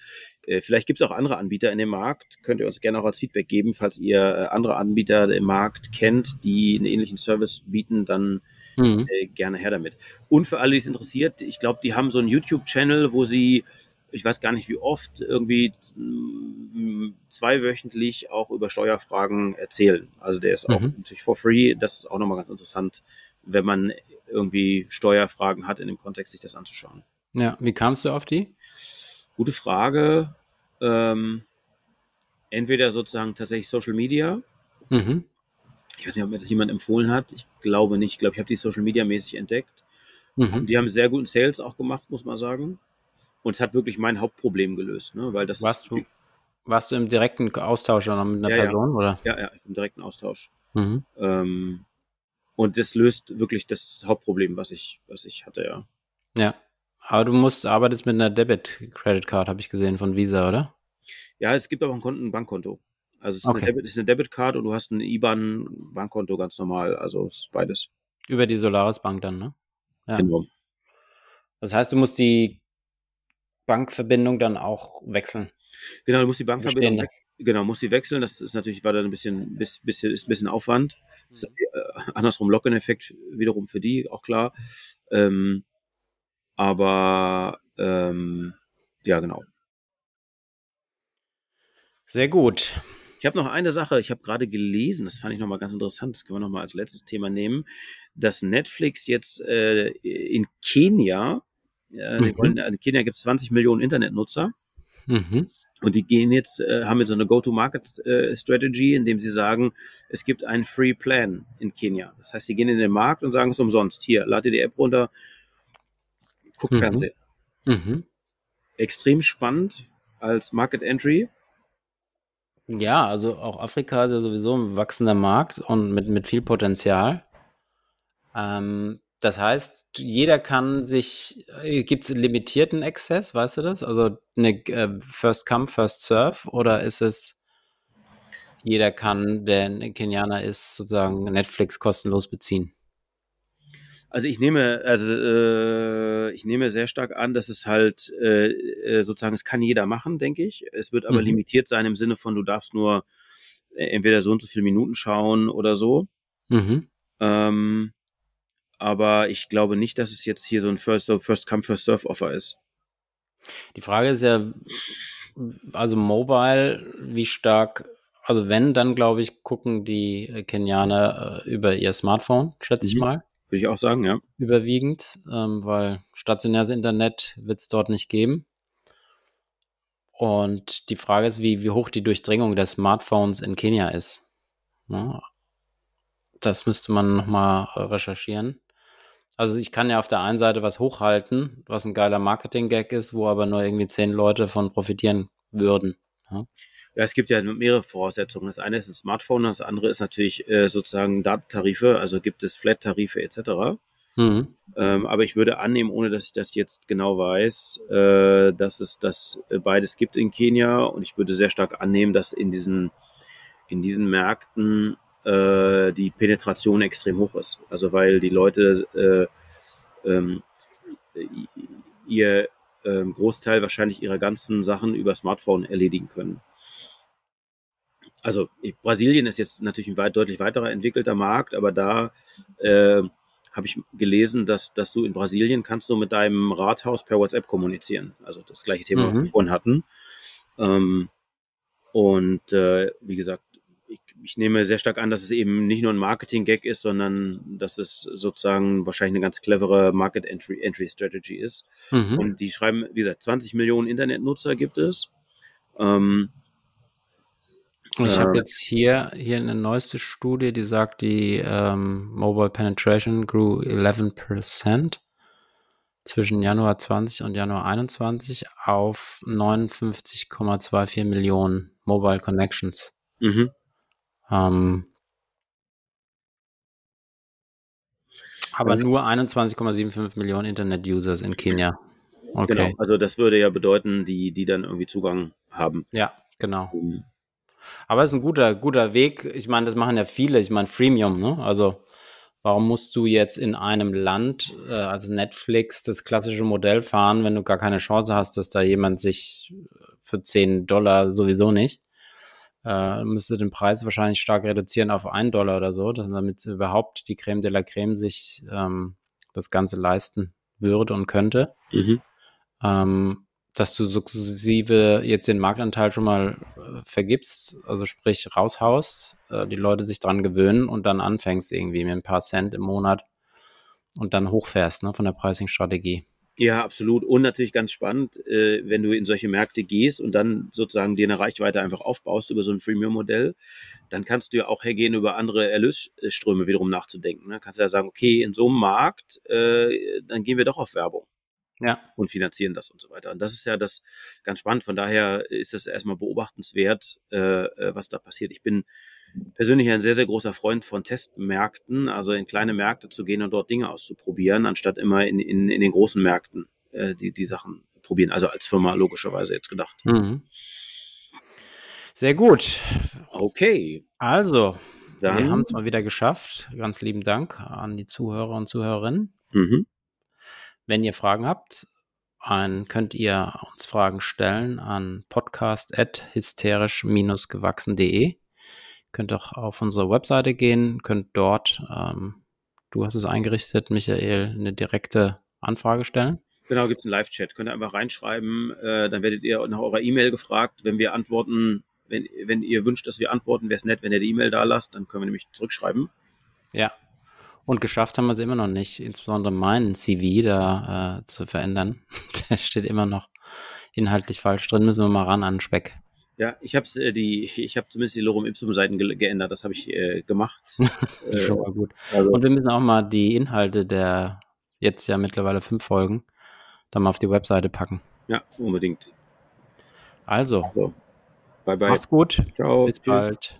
Äh, vielleicht gibt es auch andere Anbieter in dem Markt. Könnt ihr uns gerne auch als Feedback geben, falls ihr äh, andere Anbieter im Markt kennt, die einen ähnlichen Service bieten, dann mhm. äh, gerne her damit. Und für alle, die es interessiert, ich glaube, die haben so einen YouTube-Channel, wo sie ich weiß gar nicht wie oft, irgendwie mm, zweiwöchentlich auch über Steuerfragen erzählen. Also der ist auch mhm. natürlich for free. Das ist auch nochmal ganz interessant, wenn man irgendwie Steuerfragen hat in dem Kontext, sich das anzuschauen. Ja, wie kamst du auf die? Gute Frage. Ähm, entweder sozusagen tatsächlich Social Media. Mhm. Ich weiß nicht, ob mir das jemand empfohlen hat. Ich glaube nicht. Ich glaube, ich habe die Social Media mäßig entdeckt. Mhm. Die haben sehr guten Sales auch gemacht, muss man sagen. Und es hat wirklich mein Hauptproblem gelöst, ne? weil das warst du, warst du im direkten Austausch oder mit einer ja, Person? Ja. Oder? Ja, ja, im direkten Austausch. Mhm. Ähm, und das löst wirklich das Hauptproblem, was ich, was ich hatte, ja. Ja. Aber du musst, arbeitest mit einer Debit-Credit-Card, habe ich gesehen, von Visa, oder? Ja, es gibt aber ein, Konto, ein Bankkonto. Also es ist, okay. eine Debit, ist eine Debit-Card und du hast ein IBAN-Bankkonto ganz normal. Also es ist beides. Über die Solaris Bank dann, ne? Ja. Genau. Das heißt, du musst die Bankverbindung dann auch wechseln. Genau, du musst die Bankverbindung wechseln. Genau, muss die wechseln. Das ist natürlich war dann ein bisschen, bisschen, ist ein bisschen Aufwand. Ist, äh, andersrum Lock-in-Effekt wiederum für die, auch klar. Ähm, aber ähm, ja, genau. Sehr gut. Ich habe noch eine Sache, ich habe gerade gelesen, das fand ich nochmal ganz interessant, das können wir nochmal als letztes Thema nehmen, dass Netflix jetzt äh, in Kenia äh, mhm. wollen, also in Kenia gibt es 20 Millionen Internetnutzer. Mhm. Und die gehen jetzt, äh, haben jetzt so eine Go-to-Market-Strategy, äh, indem sie sagen, es gibt einen Free Plan in Kenia. Das heißt, sie gehen in den Markt und sagen es umsonst. Hier, lade die App runter, guck mhm. Fernsehen. Mhm. Extrem spannend als Market Entry. Ja, also auch Afrika ist ja sowieso ein wachsender Markt und mit, mit viel Potenzial. Ähm, das heißt, jeder kann sich, äh, gibt es limitierten Access, weißt du das? Also eine äh, First Come, First Serve oder ist es, jeder kann, der ein Kenianer ist, sozusagen Netflix kostenlos beziehen? Also ich nehme, also äh, ich nehme sehr stark an, dass es halt äh, äh sozusagen, es kann jeder machen, denke ich. Es wird aber mhm. limitiert sein im Sinne von, du darfst nur äh, entweder so und so viele Minuten schauen oder so. Mhm. Ähm, aber ich glaube nicht, dass es jetzt hier so ein First, First Come, First Serve Offer ist. Die Frage ist ja, also Mobile, wie stark, also wenn, dann glaube ich, gucken die Kenianer äh, über ihr Smartphone, schätze ich mhm. mal. Würde ich auch sagen, ja. Überwiegend, ähm, weil stationäres Internet wird es dort nicht geben. Und die Frage ist, wie, wie hoch die Durchdringung der Smartphones in Kenia ist. Ja, ne? das müsste man nochmal äh, recherchieren. Also ich kann ja auf der einen Seite was hochhalten, was ein geiler Marketing-Gag ist, wo aber nur irgendwie zehn Leute von profitieren würden. Ja. Ja. es gibt ja mehrere Voraussetzungen. Das eine ist ein Smartphone, das andere ist natürlich äh, sozusagen Datentarife, also gibt es Flat-Tarife etc. Mhm. Ähm, aber ich würde annehmen, ohne dass ich das jetzt genau weiß, äh, dass es das beides gibt in Kenia und ich würde sehr stark annehmen, dass in diesen in diesen Märkten äh, die Penetration extrem hoch ist. Also weil die Leute äh, ähm, ihr äh, Großteil wahrscheinlich ihrer ganzen Sachen über Smartphone erledigen können. Also Brasilien ist jetzt natürlich ein weit, deutlich weiterer entwickelter Markt, aber da äh, habe ich gelesen, dass, dass du in Brasilien kannst du mit deinem Rathaus per WhatsApp kommunizieren. Also das gleiche Thema, mhm. was wir vorhin hatten. Ähm, und äh, wie gesagt, ich nehme sehr stark an, dass es eben nicht nur ein Marketing-Gag ist, sondern dass es sozusagen wahrscheinlich eine ganz clevere Market-Entry-Strategy ist. Mhm. Und die schreiben, wie gesagt, 20 Millionen Internetnutzer gibt es. Ähm, ich habe äh, jetzt hier, hier eine neueste Studie, die sagt, die ähm, Mobile Penetration grew 11% zwischen Januar 20 und Januar 21 auf 59,24 Millionen Mobile Connections. Mhm. Ähm, Aber nur 21,75 Millionen Internet-Users in Kenia. Okay. Genau, also das würde ja bedeuten, die, die dann irgendwie Zugang haben. Ja, genau. Mhm. Aber es ist ein guter, guter Weg. Ich meine, das machen ja viele. Ich meine, Freemium, ne? Also warum musst du jetzt in einem Land, äh, also Netflix, das klassische Modell fahren, wenn du gar keine Chance hast, dass da jemand sich für 10 Dollar sowieso nicht, äh, müsste den Preis wahrscheinlich stark reduzieren auf 1 Dollar oder so, damit überhaupt die Creme de la Creme sich ähm, das Ganze leisten würde und könnte. Mhm. Ähm, dass du sukzessive jetzt den Marktanteil schon mal äh, vergibst, also sprich raushaust, äh, die Leute sich dran gewöhnen und dann anfängst irgendwie mit ein paar Cent im Monat und dann hochfährst ne, von der Pricing-Strategie. Ja, absolut. Und natürlich ganz spannend, äh, wenn du in solche Märkte gehst und dann sozusagen dir eine Reichweite einfach aufbaust über so ein Freemium-Modell, dann kannst du ja auch hergehen, über andere Erlösströme wiederum nachzudenken. Ne? Kannst ja sagen, okay, in so einem Markt, äh, dann gehen wir doch auf Werbung ja. und finanzieren das und so weiter. Und das ist ja das ganz spannend. Von daher ist es erstmal beobachtenswert, äh, äh, was da passiert. Ich bin persönlich ein sehr, sehr großer Freund von Testmärkten, also in kleine Märkte zu gehen und dort Dinge auszuprobieren, anstatt immer in, in, in den großen Märkten äh, die, die Sachen probieren. Also als Firma logischerweise jetzt gedacht. Mhm. Sehr gut. Okay. Also, Dann, wir haben es mal wieder geschafft. Ganz lieben Dank an die Zuhörer und Zuhörerinnen. Mhm. Wenn ihr Fragen habt, könnt ihr uns Fragen stellen an podcast.hysterisch-gewachsen.de. Könnt auch auf unsere Webseite gehen, könnt dort, ähm, du hast es eingerichtet, Michael, eine direkte Anfrage stellen. Genau, gibt es einen Live-Chat. Könnt ihr einfach reinschreiben, äh, dann werdet ihr nach eurer E-Mail gefragt. Wenn wir antworten, wenn, wenn ihr wünscht, dass wir antworten, wäre es nett, wenn ihr die E-Mail da lasst, dann können wir nämlich zurückschreiben. Ja, und geschafft haben wir es immer noch nicht, insbesondere meinen CV da äh, zu verändern. Der steht immer noch inhaltlich falsch drin, müssen wir mal ran an Speck. Ja, ich habe äh, die, ich habe zumindest die Lorem Ipsum Seiten ge geändert, das habe ich äh, gemacht. Schon mal gut. Also. Und wir müssen auch mal die Inhalte der jetzt ja mittlerweile fünf Folgen dann mal auf die Webseite packen. Ja, unbedingt. Also, also bye bye. Macht's gut. Ciao. Bis bald.